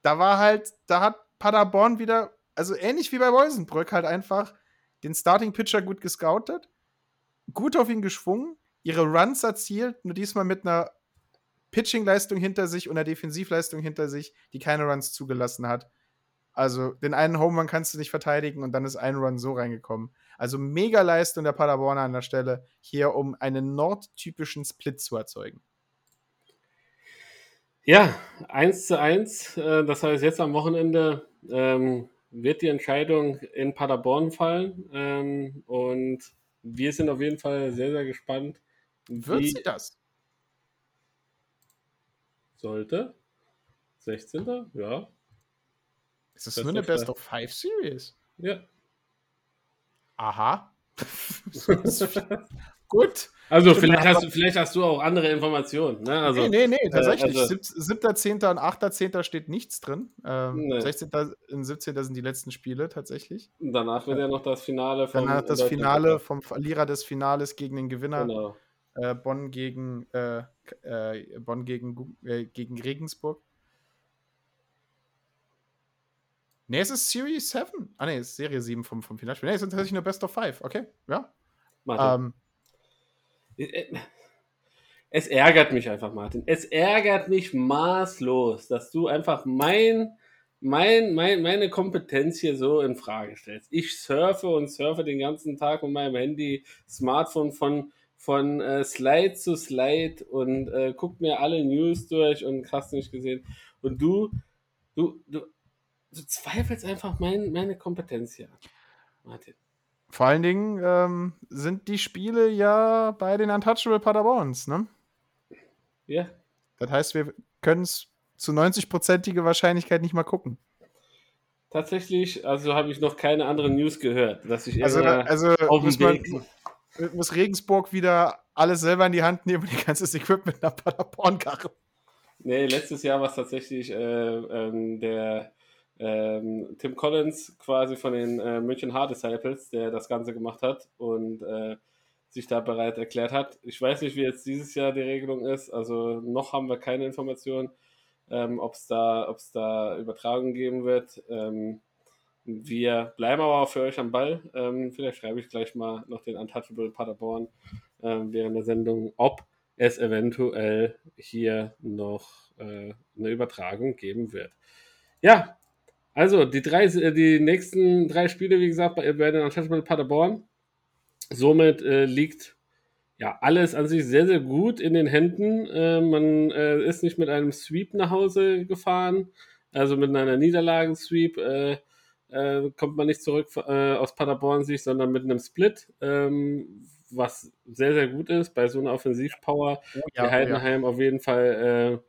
da war halt, da hat Paderborn wieder, also ähnlich wie bei Wolsenbrück, halt einfach den Starting Pitcher gut gescoutet gut auf ihn geschwungen, ihre Runs erzielt, nur diesmal mit einer Pitching-Leistung hinter sich und einer Defensivleistung hinter sich, die keine Runs zugelassen hat. Also den einen Home Run kannst du nicht verteidigen und dann ist ein Run so reingekommen. Also mega Leistung der Paderborner an der Stelle hier, um einen nordtypischen Split zu erzeugen. Ja, 1 zu 1. Äh, das heißt, jetzt am Wochenende ähm, wird die Entscheidung in Paderborn fallen. Ähm, und wir sind auf jeden Fall sehr, sehr gespannt. Wird sie das? Sollte. 16. Ja. Ist das Best nur eine Best of Five Series? Ja. Aha. Gut. Also vielleicht hast, du, vielleicht hast du auch andere Informationen. Ne? Also, nee, nee, nee, tatsächlich. Äh, also, 7.10. und 8.10. steht nichts drin. Ähm, nee. 16. und 17. sind die letzten Spiele tatsächlich. Danach wird ja noch das Finale vom Danach das Finale vom Verlierer des Finales gegen den Gewinner. Genau. Äh, Bonn gegen äh, äh, Bonn gegen, äh, gegen Regensburg. Nee, es ist Series 7. Ah, nee, es ist Serie 7 vom, vom Finalspiel. Nee, es sind tatsächlich nur Best of 5. Okay, ja. Ähm, es ärgert mich einfach, Martin. Es ärgert mich maßlos, dass du einfach mein, mein, mein, meine Kompetenz hier so in Frage stellst. Ich surfe und surfe den ganzen Tag mit meinem Handy, Smartphone von, von äh, Slide zu Slide und äh, guck mir alle News durch und hast nicht gesehen. Und du, du, du, du zweifelst einfach mein, meine Kompetenz hier Martin. Vor allen Dingen ähm, sind die Spiele ja bei den Untouchable Paderborns, ne? Ja. Das heißt, wir können es zu 90-prozentige Wahrscheinlichkeit nicht mal gucken. Tatsächlich, also habe ich noch keine anderen News gehört, dass ich also, also muss, man, muss Regensburg wieder alles selber in die Hand nehmen und ihr ganzes Equipment nach Paderborn karren. Nee, letztes Jahr war es tatsächlich äh, ähm, der ähm, Tim Collins quasi von den äh, München Hard Disciples, der das Ganze gemacht hat und äh, sich da bereit erklärt hat. Ich weiß nicht, wie jetzt dieses Jahr die Regelung ist. Also noch haben wir keine Informationen, ähm, ob es da, ob's da Übertragung geben wird. Ähm, wir bleiben aber auch für euch am Ball. Ähm, vielleicht schreibe ich gleich mal noch den Untouchable Paderborn ähm, während der Sendung, ob es eventuell hier noch äh, eine Übertragung geben wird. Ja, also, die, drei, äh, die nächsten drei Spiele, wie gesagt, bei, bei den Untouchable Paderborn. Somit äh, liegt ja alles an sich sehr, sehr gut in den Händen. Äh, man äh, ist nicht mit einem Sweep nach Hause gefahren, also mit einer Niederlagensweep äh, äh, kommt man nicht zurück aus Paderborn-Sicht, sondern mit einem Split, ähm, was sehr, sehr gut ist bei so einer Offensivpower, oh, ja, der Heidenheim ja. auf jeden Fall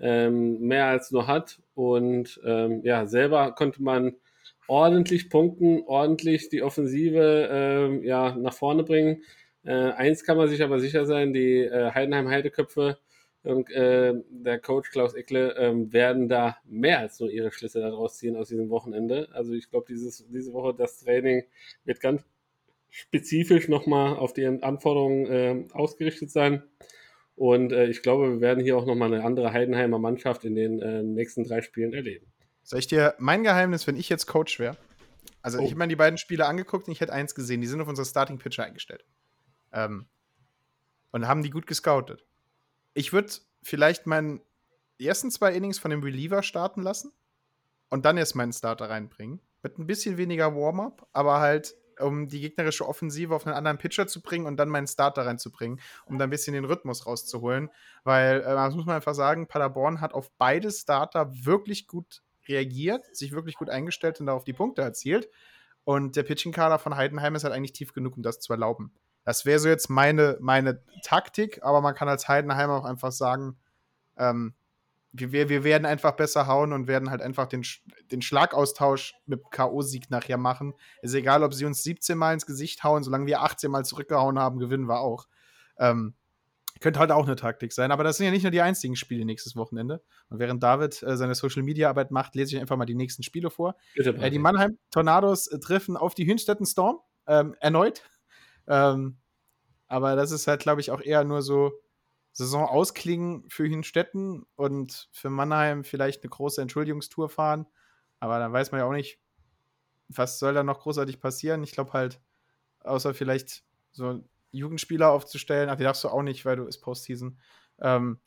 ähm, mehr als nur hat. Und ähm, ja, selber konnte man ordentlich punkten, ordentlich die Offensive ähm, ja, nach vorne bringen. Äh, eins kann man sich aber sicher sein, die äh, Heidenheim-Heideköpfe und äh, der Coach Klaus Eckle ähm, werden da mehr als nur ihre Schlüsse daraus ziehen aus diesem Wochenende. Also ich glaube, diese Woche das Training wird ganz spezifisch nochmal auf die Anforderungen äh, ausgerichtet sein. Und äh, ich glaube, wir werden hier auch nochmal eine andere Heidenheimer Mannschaft in den äh, nächsten drei Spielen erleben. Soll ich dir mein Geheimnis, wenn ich jetzt Coach wäre? Also, Oh. ich habe mir die beiden Spiele angeguckt und ich hätte eins gesehen. Die sind auf unsere Starting Pitcher eingestellt. Ähm, und haben die gut gescoutet. Ich würde vielleicht meinen ersten zwei Innings von dem Reliever starten lassen und dann erst meinen Starter reinbringen. Mit ein bisschen weniger Warm-up, aber halt, um die gegnerische Offensive auf einen anderen Pitcher zu bringen und dann meinen Starter reinzubringen, um da ein bisschen den Rhythmus rauszuholen. Weil, äh, das muss man einfach sagen, Paderborn hat auf beide Starter wirklich gut reagiert, sich wirklich gut eingestellt und darauf die Punkte erzielt. Und der Pitching-Kader von Heidenheim ist halt eigentlich tief genug, um das zu erlauben. Das wäre so jetzt meine, meine Taktik, aber man kann als Heidenheim auch einfach sagen, ähm, wir, wir werden einfach besser hauen und werden halt einfach den, den Schlagaustausch mit K.O.-Sieg nachher machen. Ist egal, ob sie uns 17 Mal ins Gesicht hauen, solange wir 18 Mal zurückgehauen haben, gewinnen wir auch. Ähm, könnte halt auch eine Taktik sein, aber das sind ja nicht nur die einzigen Spiele nächstes Wochenende. Und während David äh, seine Social-Media-Arbeit macht, lese ich einfach mal die nächsten Spiele vor. Bitte, Äh, die. Mannheim Tornados äh, treffen auf die Hünstetten Storm ähm, erneut. Ähm, aber das ist halt, glaube ich, auch eher nur so Saison ausklingen für Hünstetten und für Mannheim vielleicht eine große Entschuldigungstour fahren. Aber dann weiß man ja auch nicht, was soll da noch großartig passieren. Ich glaube halt, außer vielleicht so Jugendspieler aufzustellen, ach, die darfst du auch nicht, weil du ist Postseason. Ähm,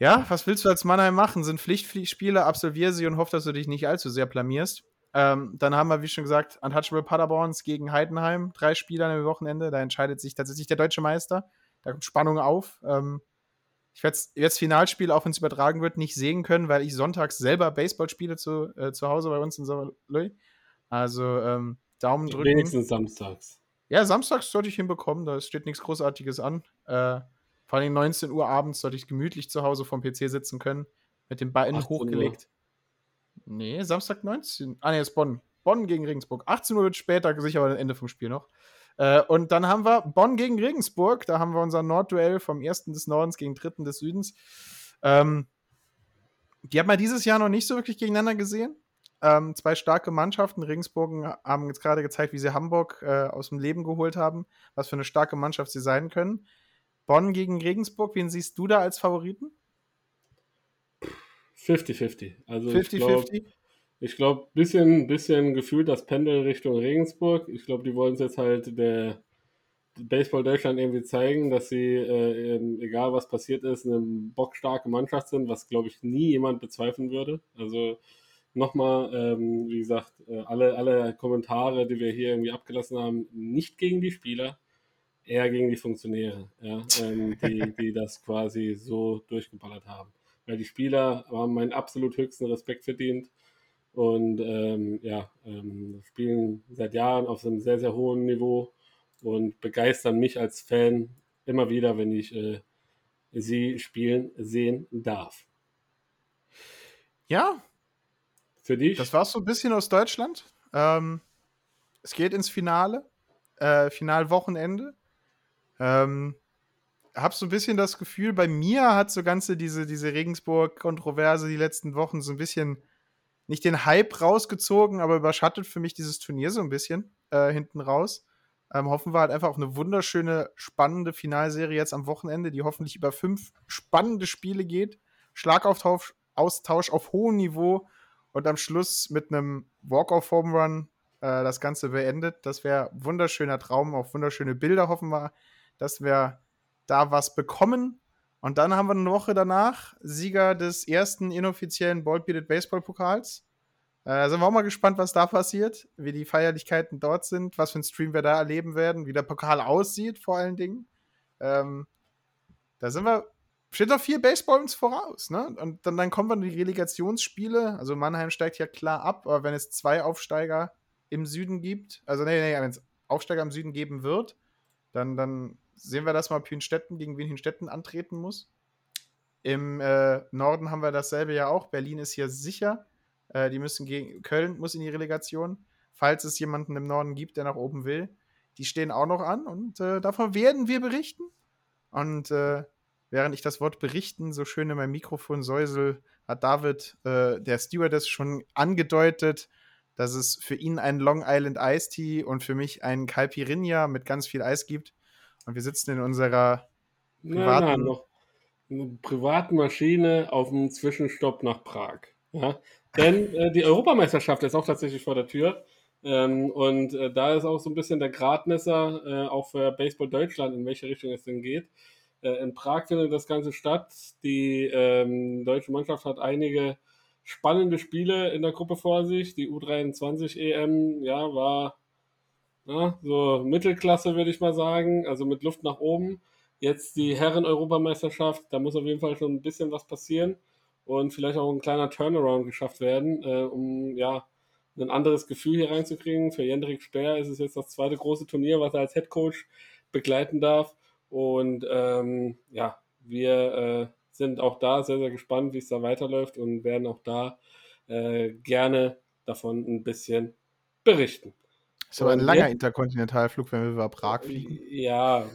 ja, was willst du als Mannheim machen? Sind Pflichtspiele, absolvier sie und hoff, dass du dich nicht allzu sehr blamierst. Ähm, dann haben wir, wie schon gesagt, Untouchable Paderborns gegen Heidenheim. Drei Spieler am Wochenende. Da entscheidet sich tatsächlich der deutsche Meister. Da kommt Spannung auf. Ähm, ich werde das Finalspiel, auch wenn es übertragen wird, nicht sehen können, weil ich sonntags selber Baseball spiele zu, äh, zu Hause bei uns in Sauerleu. Also ähm, Daumen drücken. Wenigstens samstags. Ja, samstags sollte ich hinbekommen, da steht nichts Großartiges an. Äh, vor allem 19 Uhr abends sollte ich gemütlich zu Hause vom PC sitzen können, mit den Beinen 18 Uhr. hochgelegt. Nee, Samstag 19. Ah, nee, ist Bonn. Bonn gegen Regensburg. 18 Uhr wird später, sicher aber das Ende vom Spiel noch. Äh, und dann haben wir Bonn gegen Regensburg. Da haben wir unser Nordduell vom ersten des Nordens gegen dritten des Südens. Ähm, die haben wir dieses Jahr noch nicht so wirklich gegeneinander gesehen. Ähm, zwei starke Mannschaften. Regensburg haben jetzt gerade gezeigt, wie sie Hamburg äh, aus dem Leben geholt haben, was für eine starke Mannschaft sie sein können. Bonn gegen Regensburg, wen siehst du da als Favoriten? 50-50. Also ich glaube, 50-50? Ich glaube, bisschen, bisschen gefühlt das Pendel Richtung Regensburg. Ich glaube, die wollen es jetzt halt der Baseball Deutschland irgendwie zeigen, dass sie, äh, egal was passiert ist, eine bockstarke Mannschaft sind, was, glaube ich, nie jemand bezweifeln würde. Also nochmal, ähm, wie gesagt, äh, alle, alle Kommentare, die wir hier irgendwie abgelassen haben, nicht gegen die Spieler, eher gegen die Funktionäre, ja, ähm, die, die das quasi so durchgeballert haben. Weil die Spieler haben meinen absolut höchsten Respekt verdient und ähm, ja, ähm, spielen seit Jahren auf einem sehr, sehr hohen Niveau und begeistern mich als Fan immer wieder, wenn ich äh, sie spielen sehen darf. Ja, Für dich? das war's so ein bisschen aus Deutschland. Ähm, es geht ins Finale, äh, Finalwochenende. Ähm, hab so ein bisschen das Gefühl, bei mir hat so ganze diese, diese Regensburg-Kontroverse die letzten Wochen so ein bisschen nicht den Hype rausgezogen, aber überschattet für mich dieses Turnier so ein bisschen äh, hinten raus. Ähm, hoffen wir halt einfach auf eine wunderschöne, spannende Finalserie jetzt am Wochenende, die hoffentlich über fünf spannende Spiele geht. Schlagaustausch Austausch auf hohem Niveau und am Schluss mit einem Walk-off-Home Run äh, das Ganze beendet. Das wäre wunderschöner Traum, auch wunderschöne Bilder hoffen wir, dass wir da was bekommen. Und dann haben wir eine Woche danach Sieger des ersten inoffiziellen Ballbeated Baseball Pokals. Äh, sind wir auch mal gespannt, was da passiert, wie die Feierlichkeiten dort sind, was für einen Stream wir da erleben werden, wie der Pokal aussieht, vor allen Dingen. Ähm, da sind wir, steht noch viel Baseball uns voraus, ne? Und dann, dann kommen wir in die Relegationsspiele. Also Mannheim steigt ja klar ab, aber wenn es zwei Aufsteiger im Süden gibt, also nee, nee, wenn es Aufsteiger im Süden geben wird, dann, dann sehen wir das mal, ob Hünstetten gegen wen Hünstetten antreten muss. Im äh, Norden haben wir dasselbe ja auch. Berlin ist hier sicher. Äh, die müssen gegen Köln muss in die Relegation, falls es jemanden im Norden gibt, der nach oben will. Die stehen auch noch an und äh, davon werden wir berichten. Und äh, während ich das Wort berichten so schön in meinem Mikrofon säusel, hat David, äh, der Stewardess, schon angedeutet, dass es für ihn einen Long Island Ice Tea und für mich einen Caipirinha mit ganz viel Eis gibt. Und wir sitzen in unserer privaten... Nein, nein, noch eine private Maschine auf dem Zwischenstopp nach Prag. Ja? Denn äh, die Europameisterschaft ist auch tatsächlich vor der Tür. Ähm, und äh, da ist auch so ein bisschen der Gradmesser äh, auch für Baseball Deutschland, in welche Richtung es denn geht. Äh, in Prag findet das Ganze statt. Die ähm, deutsche Mannschaft hat einige spannende Spiele in der Gruppe vor sich. Die U23 EM, ja, war ja, so Mittelklasse, würde ich mal sagen, also mit Luft nach oben. Jetzt die Herren-Europameisterschaft, da muss auf jeden Fall schon ein bisschen was passieren und vielleicht auch ein kleiner Turnaround geschafft werden, äh, um ja ein anderes Gefühl hier reinzukriegen. Für Jendrik Speer ist es jetzt das zweite große Turnier, was er als Head Coach begleiten darf. Und ähm, ja, wir äh, sind auch da sehr, sehr gespannt, wie es da weiterläuft und werden auch da äh, gerne davon ein bisschen berichten. Das ist aber ein langer Interkontinentalflug, wenn wir über Prag fliegen. Ja,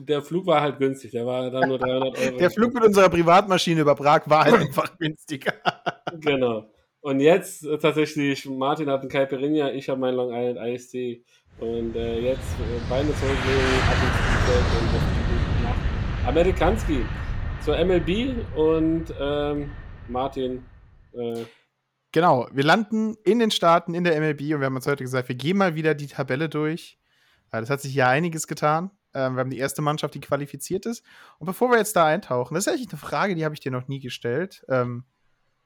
der Flug war halt günstig. Der war dann nur 300 Euro. der Flug mit unserer Privatmaschine über Prag war halt einfach günstiger. genau. Und jetzt äh, tatsächlich, Martin hat einen Caipirinha, ich habe meinen Long Island Ice Tea. Und äh, jetzt äh, Beine zurücklegen, ab ins und nach Amerikanski zur MLB und ähm, Martin. Äh, genau, wir landen in den Staaten in der MLB und wir haben uns heute gesagt, wir gehen mal wieder die Tabelle durch. Das hat sich hier einiges getan. Ähm, wir haben die erste Mannschaft, die qualifiziert ist. Und bevor wir jetzt da eintauchen, das ist eigentlich eine Frage, die habe ich dir noch nie gestellt. Ähm,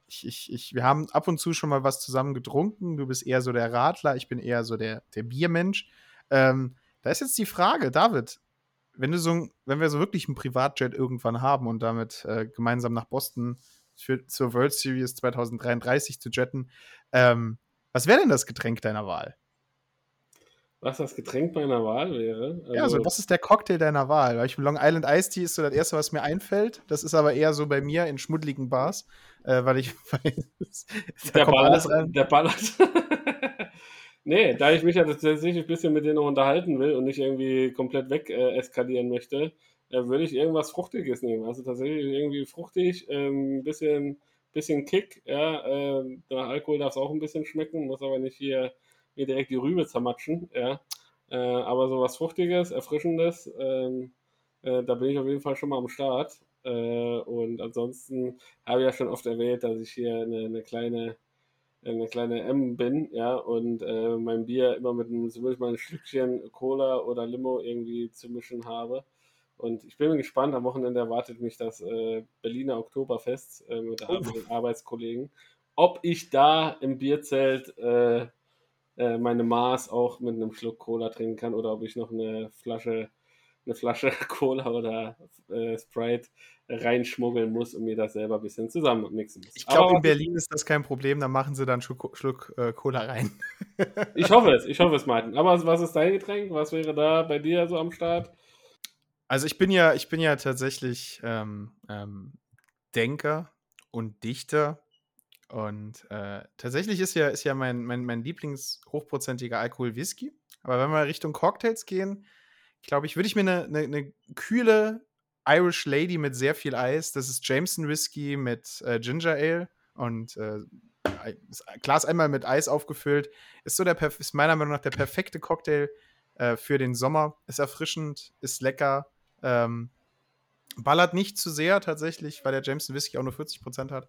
ich, ich, ich, wir haben ab und zu schon mal was zusammen getrunken. Du bist eher so der Radler, ich bin eher so der, der Biermensch. Ähm, da ist jetzt die Frage, David, wenn du so, wenn wir so wirklich einen Privatjet irgendwann haben und damit äh, gemeinsam nach Boston für, zur World Series 2033 zu jetten, ähm, was wäre denn das Getränk deiner Wahl? Was das Getränk meiner Wahl wäre? Also, ja, also was ist der Cocktail deiner Wahl? Weil ich Long Island Iced Tea ist so das erste, was mir einfällt. Das ist aber eher so bei mir in schmuddeligen Bars, äh, weil ich weiß, der ballert, der ballert. Nee, da ich mich ja tatsächlich ein bisschen mit denen noch unterhalten will und nicht irgendwie komplett weg äh, eskalieren möchte, äh, würde ich irgendwas Fruchtiges nehmen. Also tatsächlich irgendwie fruchtig, ein ähm, bisschen, bisschen Kick, ja, äh, der Alkohol darf es auch ein bisschen schmecken, muss aber nicht hier mir direkt die Rübe zermatschen, ja. Äh, aber so was Fruchtiges, Erfrischendes, ähm, äh, da bin ich auf jeden Fall schon mal am Start. Äh, und ansonsten habe ich ja schon oft erwähnt, dass ich hier eine, eine kleine eine kleine M bin, ja, und äh, mein Bier immer mit einem, zumindest mal ein Schlückchen Cola oder Limo irgendwie zu mischen habe. Und ich bin gespannt, am Wochenende erwartet mich das äh, Berliner Oktoberfest äh, mit, oh. den Arbeitskollegen. Ob ich da im Bierzelt äh, äh, meine Maß auch mit einem Schluck Cola trinken kann oder ob ich noch eine Flasche, eine Flasche Cola oder äh, Sprite reinschmuggeln muss und mir das selber ein bisschen zusammenmixen muss. Ich glaube, in Berlin ist das kein Problem, da machen sie dann Schluck, Schluck äh, Cola rein. ich hoffe es, ich hoffe es, Martin. Aber was ist dein Getränk? Was wäre da bei dir so am Start? Also ich bin ja, ich bin ja tatsächlich ähm, ähm, Denker und Dichter. Und äh, tatsächlich ist ja, ist ja mein, mein, mein Lieblings-hochprozentiger Alkohol Whisky. Aber wenn wir Richtung Cocktails gehen, glaube ich, würde ich mir eine, eine, eine kühle Irish Lady mit sehr viel Eis. Das ist Jameson Whisky mit äh, Ginger Ale und äh, Glas einmal mit Eis aufgefüllt. Ist so der ist meiner Meinung nach der perfekte Cocktail äh, für den Sommer. Ist erfrischend, ist lecker. Ähm, ballert nicht zu sehr tatsächlich, weil der Jameson Whisky auch nur 40% hat.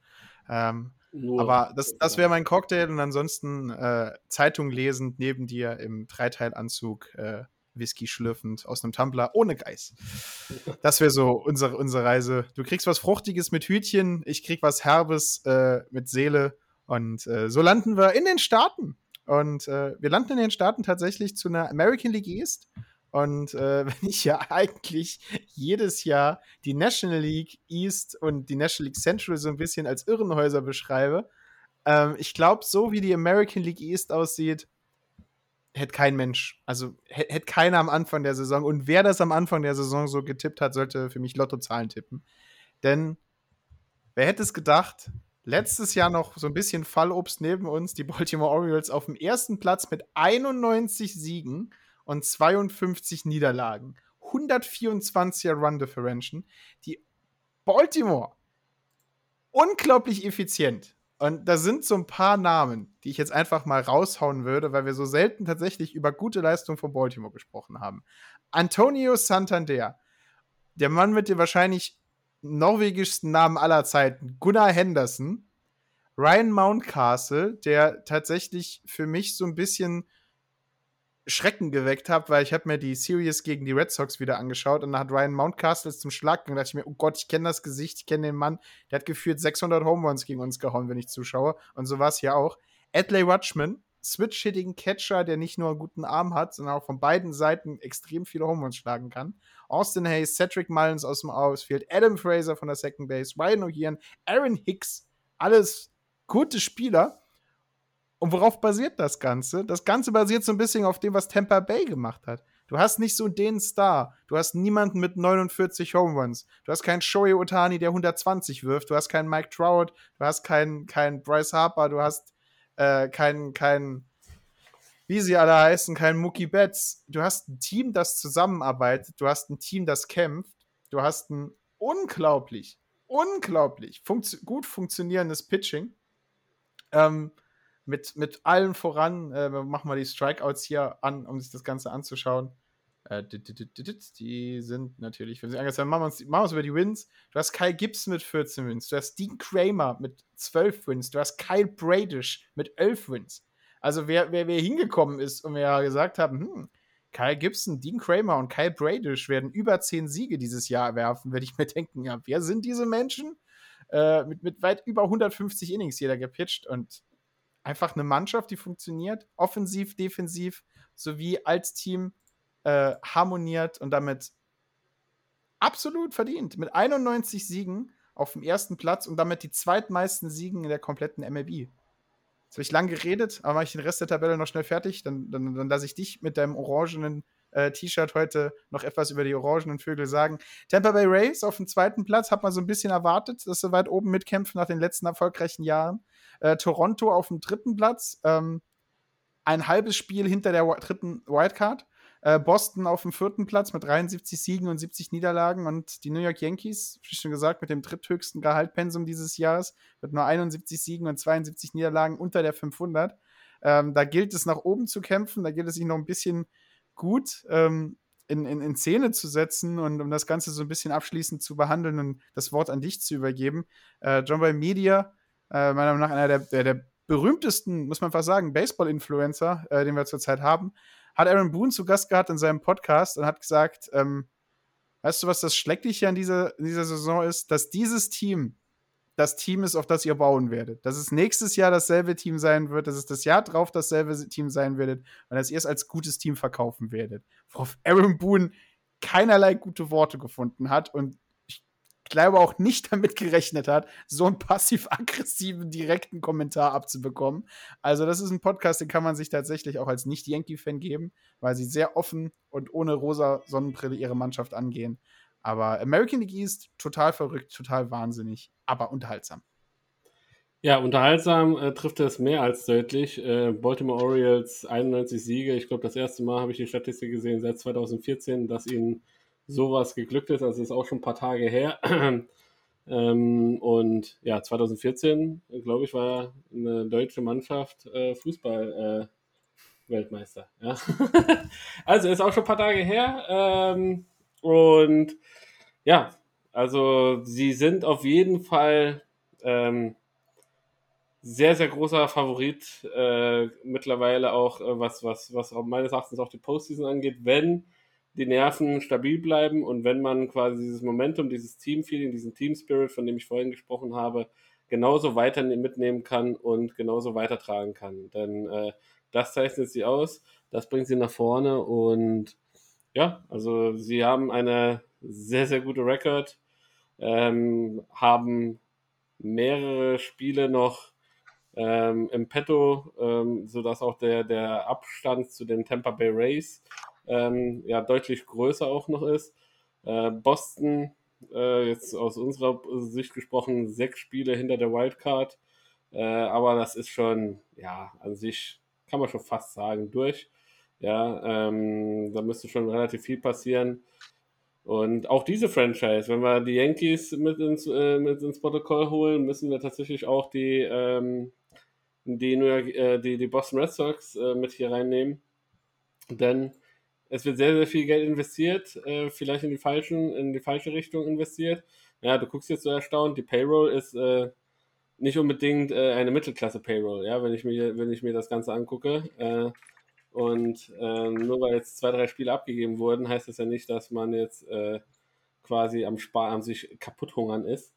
Ähm, aber das, das wäre mein Cocktail und ansonsten äh, Zeitung lesend neben dir im Dreiteilanzug äh, Whisky schlürfend aus einem Tumbler ohne Geiß. Das wäre so unsere, unsere Reise. Du kriegst was Fruchtiges mit Hütchen, ich krieg was Herbes äh, mit Seele. Und äh, so landen wir in den Staaten. Und äh, wir landen in den Staaten tatsächlich zu einer American League East. Und äh, wenn ich ja eigentlich jedes Jahr die National League East und die National League Central so ein bisschen als Irrenhäuser beschreibe, ähm, ich glaube, so wie die American League East aussieht, hätte kein Mensch, also hätte keiner am Anfang der Saison. Und wer das am Anfang der Saison so getippt hat, sollte für mich Lottozahlen tippen. Denn wer hätte es gedacht, letztes Jahr noch so ein bisschen Fallobst neben uns, die Baltimore Orioles auf dem ersten Platz mit 91 Siegen und 52 Niederlagen. 124er Run Differential. Die Baltimore unglaublich effizient. Und da sind so ein paar Namen, die ich jetzt einfach mal raushauen würde, weil wir so selten tatsächlich über gute Leistung von Baltimore gesprochen haben. Antonio Santander, der Mann mit dem wahrscheinlich norwegischsten Namen aller Zeiten, Gunnar Henderson, Ryan Mountcastle, der tatsächlich für mich so ein bisschen Schrecken geweckt hat, weil ich habe mir die Series gegen die Red Sox wieder angeschaut und da hat Ryan Mountcastle zum Schlag gegangen. Da dachte ich mir, oh Gott, ich kenne das Gesicht, ich kenne den Mann. Der hat gefühlt 600 Home Runs gegen uns gehauen, wenn ich zuschaue. Und so war es hier auch. Adley Rutschman, Switch-hitting Catcher, der nicht nur einen guten Arm hat, sondern auch von beiden Seiten extrem viele Home Runs schlagen kann. Austin Hayes, Cedric Mullins aus dem Outfield, Adam Fraser von der Second Base, Ryan O'Hearn, Aaron Hicks, alles gute Spieler. Und worauf basiert das Ganze? Das Ganze basiert so ein bisschen auf dem, was Tampa Bay gemacht hat. Du hast nicht so den Star. Du hast niemanden mit 49 Home Runs. Du hast keinen Shohei Otani, der 120 wirft. Du hast keinen Mike Trout. Du hast keinen, keinen Bryce Harper. Du hast äh, keinen, keinen, wie sie alle heißen, keinen Mookie Betts. Du hast ein Team, das zusammenarbeitet. Du hast ein Team, das kämpft. Du hast ein unglaublich, unglaublich funktio gut funktionierendes Pitching. Ähm, mit, mit allen voran, äh, machen wir die Strikeouts hier an, um sich das Ganze anzuschauen. Äh, die sind natürlich, wenn sie angezeigt haben, machen wir uns, über die Wins. Du hast Kyle Gibson mit 14 Wins, du hast Dean Kramer mit 12 Wins, du hast Kyle Bradish mit 11 Wins. Also wer, wer, wer hingekommen ist und wir gesagt haben, hm, Kyle Gibson, Dean Kramer und Kyle Bradish werden über 10 Siege dieses Jahr werfen, würde ich mir denken, ja, wer sind diese Menschen? Äh, mit, mit weit über 150 Innings jeder gepitcht und einfach eine Mannschaft, die funktioniert, offensiv, defensiv, sowie als Team äh, harmoniert und damit absolut verdient. Mit 91 Siegen auf dem ersten Platz und damit die zweitmeisten Siegen in der kompletten MLB. Jetzt habe ich lang geredet, aber mache ich den Rest der Tabelle noch schnell fertig. Dann, dann, dann lasse ich dich mit deinem orangenen äh, T-Shirt heute noch etwas über die orangenen Vögel sagen. Tampa Bay Rays auf dem zweiten Platz hat man so ein bisschen erwartet, dass sie weit oben mitkämpfen nach den letzten erfolgreichen Jahren. Äh, Toronto auf dem dritten Platz, ähm, ein halbes Spiel hinter der dritten Wildcard. Äh, Boston auf dem vierten Platz mit 73 Siegen und 70 Niederlagen und die New York Yankees, wie schon gesagt, mit dem dritthöchsten Gehaltpensum dieses Jahres, mit nur 71 Siegen und 72 Niederlagen unter der 500. Ähm, da gilt es nach oben zu kämpfen, da gilt es sich noch ein bisschen gut ähm, in, in, in Szene zu setzen und um das Ganze so ein bisschen abschließend zu behandeln und das Wort an dich zu übergeben. Äh, John Boy Media, äh, meiner Meinung nach einer der, der, der berühmtesten, muss man fast sagen, Baseball-Influencer, äh, den wir zurzeit haben, hat Aaron Boone zu Gast gehabt in seinem Podcast und hat gesagt, ähm, weißt du, was das Schleckliche an dieser, in dieser Saison ist? Dass dieses Team das Team ist, auf das ihr bauen werdet. Dass es nächstes Jahr dasselbe Team sein wird, dass es das Jahr drauf dasselbe Team sein werdet und dass ihr es als gutes Team verkaufen werdet. Worauf Aaron Boone keinerlei gute Worte gefunden hat und glaube auch nicht damit gerechnet hat, so einen passiv-aggressiven, direkten Kommentar abzubekommen. Also, das ist ein Podcast, den kann man sich tatsächlich auch als Nicht-Yankee-Fan geben, weil sie sehr offen und ohne rosa Sonnenbrille ihre Mannschaft angehen. Aber American League East, total verrückt, total wahnsinnig, aber unterhaltsam. Ja, unterhaltsam äh, trifft es mehr als deutlich. Äh, Baltimore Orioles 91 Siege. Ich glaube, das erste Mal habe ich die Statistik gesehen seit 2014, dass ihnen sowas geglückt ist. Also ist auch schon ein paar Tage her. ähm, und ja, 2014, glaube ich, war eine deutsche Mannschaft äh, Fußball äh, Weltmeister. Ja. also ist auch schon ein paar Tage her. Ähm, und ja, also sie sind auf jeden Fall ähm, sehr, sehr großer Favorit äh, mittlerweile auch, äh, was, was, was meines Erachtens auch die Postseason angeht, wenn die Nerven stabil bleiben und wenn man quasi dieses Momentum, dieses Teamfeeling, diesen Team Spirit, von dem ich vorhin gesprochen habe, genauso weiter mitnehmen kann und genauso weitertragen kann. Denn äh, das zeichnet sie aus, das bringt sie nach vorne und ja, also sie haben eine sehr, sehr gute Record, ähm, haben mehrere Spiele noch ähm, im Petto, ähm, sodass auch der, der Abstand zu den Tampa Bay Rays ähm, ja deutlich größer auch noch ist. Äh, Boston, äh, jetzt aus unserer Sicht gesprochen, sechs Spiele hinter der Wildcard, äh, aber das ist schon, ja, an sich kann man schon fast sagen, durch. Ja, ähm, da müsste schon relativ viel passieren. Und auch diese Franchise, wenn wir die Yankees mit ins, äh, mit ins Protokoll holen, müssen wir tatsächlich auch die, ähm, die, York, äh, die, die Boston Red Sox äh, mit hier reinnehmen. Denn es wird sehr, sehr viel Geld investiert, äh, vielleicht in die falschen, in die falsche Richtung investiert. Ja, du guckst jetzt so erstaunt, die Payroll ist äh, nicht unbedingt äh, eine Mittelklasse-Payroll, ja, wenn ich mir, wenn ich mir das Ganze angucke. Äh, und äh, nur weil jetzt zwei, drei Spiele abgegeben wurden, heißt das ja nicht, dass man jetzt äh, quasi am Spar am sich kaputt hungern ist,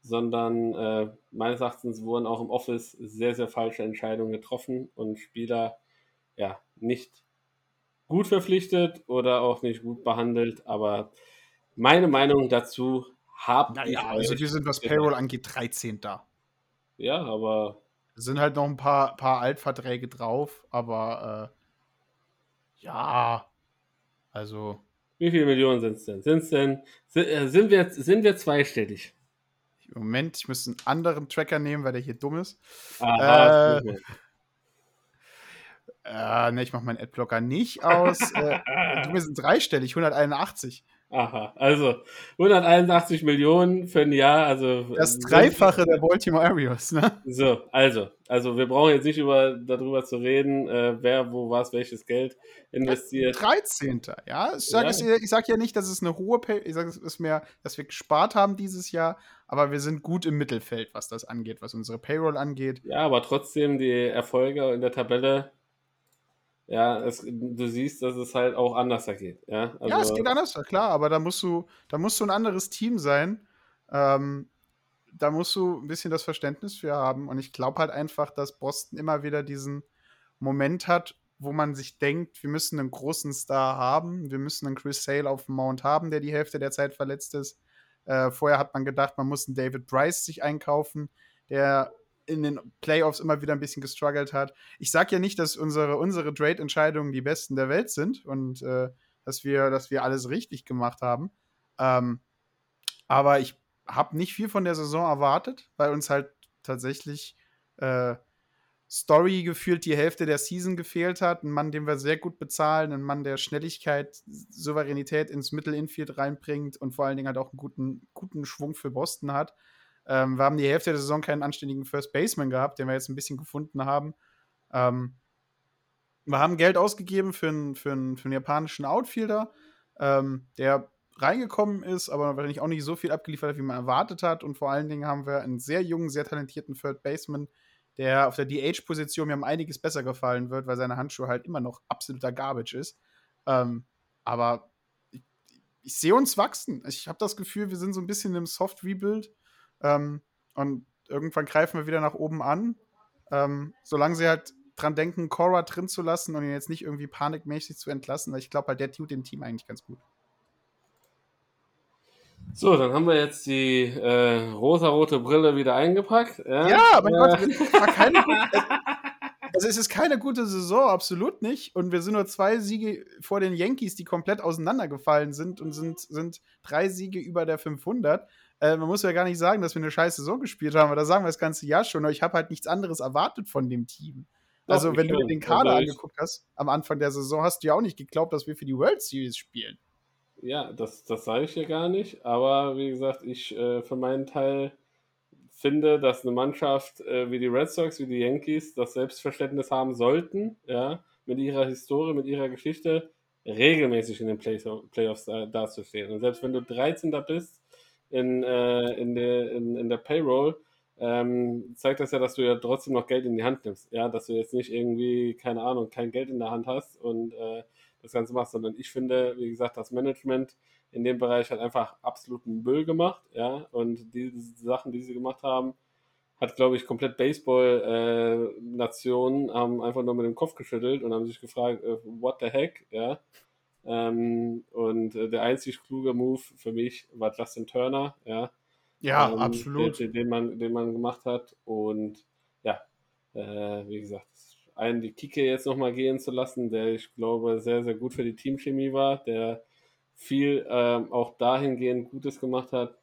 sondern meines Erachtens wurden auch im Office sehr, sehr falsche Entscheidungen getroffen und Spieler ja nicht gut verpflichtet oder auch nicht gut behandelt. Aber meine Meinung dazu habe naja, ich. Also wir sind, was Payroll angeht, 13 da. Ja, aber. Es sind halt noch ein paar, paar Altverträge drauf, aber äh, ja, also. Wie viele Millionen sind es denn? Sind's denn sind, äh, sind, wir, sind wir zweistellig? Moment, ich muss einen anderen Tracker nehmen, weil der hier dumm ist. Aha, äh, äh, ne, ich mache meinen Adblocker nicht aus. äh, wir sind dreistellig, 181. Aha, also 181 Millionen für ein Jahr, also das Dreifache der Baltimore Arios, ne? So, also, also wir brauchen jetzt nicht über darüber zu reden, äh, wer wo was welches Geld investiert. 13. Ja, ich sage ja. sag ja nicht, dass es eine hohe, ich sage es ist mehr, dass wir gespart haben dieses Jahr, aber wir sind gut im Mittelfeld, was das angeht, was unsere Payroll angeht. Ja, aber trotzdem die Erfolge in der Tabelle ja, es, du siehst, dass es halt auch anders geht. Ja, also, ja es geht anders, klar, aber da musst du, da musst du ein anderes Team sein. Ähm, da musst du ein bisschen das Verständnis für haben. Und ich glaube halt einfach, dass Boston immer wieder diesen Moment hat, wo man sich denkt, wir müssen einen großen Star haben, wir müssen einen Chris Sale auf dem Mount haben, der die Hälfte der Zeit verletzt ist. Äh, vorher hat man gedacht, man muss einen David Bryce sich einkaufen, der in den Playoffs immer wieder ein bisschen gestruggelt hat. Ich sage ja nicht, dass unsere, unsere Trade-Entscheidungen die besten der Welt sind und äh, dass, wir, dass wir alles richtig gemacht haben. Ähm, aber ich habe nicht viel von der Saison erwartet, weil uns halt tatsächlich äh, Story gefühlt die Hälfte der Season gefehlt hat. Ein Mann, den wir sehr gut bezahlen, ein Mann, der Schnelligkeit, Souveränität ins Mittelinfield reinbringt und vor allen Dingen halt auch einen guten, guten Schwung für Boston hat. Ähm, wir haben die Hälfte der Saison keinen anständigen First Baseman gehabt, den wir jetzt ein bisschen gefunden haben. Ähm, wir haben Geld ausgegeben für einen, für einen, für einen japanischen Outfielder, ähm, der reingekommen ist, aber wahrscheinlich auch nicht so viel abgeliefert hat, wie man erwartet hat. Und vor allen Dingen haben wir einen sehr jungen, sehr talentierten Third Baseman, der auf der DH-Position mir um einiges besser gefallen wird, weil seine Handschuhe halt immer noch absoluter Garbage ist. Ähm, aber ich, ich sehe uns wachsen. Ich habe das Gefühl, wir sind so ein bisschen im Soft-Rebuild. Ähm, und irgendwann greifen wir wieder nach oben an. Ähm, solange sie halt dran denken, Cora drin zu lassen und ihn jetzt nicht irgendwie panikmäßig zu entlassen, weil ich glaube halt, der tut dem Team eigentlich ganz gut. So, dann haben wir jetzt die äh, rosa-rote Brille wieder eingepackt. Ja, ja mein äh. Gott, war keine also es ist keine gute Saison, absolut nicht. Und wir sind nur zwei Siege vor den Yankees, die komplett auseinandergefallen sind und sind, sind drei Siege über der 500. Äh, man muss ja gar nicht sagen, dass wir eine scheiße Saison gespielt haben, aber da sagen wir das ganze Jahr schon. Ich habe halt nichts anderes erwartet von dem Team. Also, Doch, wenn du den Kader also angeguckt hast am Anfang der Saison, hast du ja auch nicht geglaubt, dass wir für die World Series spielen. Ja, das, das sage ich ja gar nicht. Aber wie gesagt, ich äh, für meinen Teil finde, dass eine Mannschaft äh, wie die Red Sox, wie die Yankees das Selbstverständnis haben sollten, ja, mit ihrer Historie, mit ihrer Geschichte regelmäßig in den Play Playoffs da, dazustehen. Und selbst wenn du 13. bist, in, äh, in, der, in, in der Payroll, ähm, zeigt das ja, dass du ja trotzdem noch Geld in die Hand nimmst. Ja, dass du jetzt nicht irgendwie, keine Ahnung, kein Geld in der Hand hast und äh, das Ganze machst, sondern ich finde, wie gesagt, das Management in dem Bereich hat einfach absoluten Müll gemacht, ja, und diese Sachen, die sie gemacht haben, hat, glaube ich, komplett Baseball-Nationen äh, haben einfach nur mit dem Kopf geschüttelt und haben sich gefragt, äh, what the heck, ja, ähm, und äh, der einzig kluge Move für mich war Justin Turner, ja. Ja, ähm, absolut. Den, den, man, den man gemacht hat. Und ja, äh, wie gesagt, einen die Kike jetzt nochmal gehen zu lassen, der ich glaube sehr, sehr gut für die Teamchemie war, der viel ähm, auch dahingehend Gutes gemacht hat,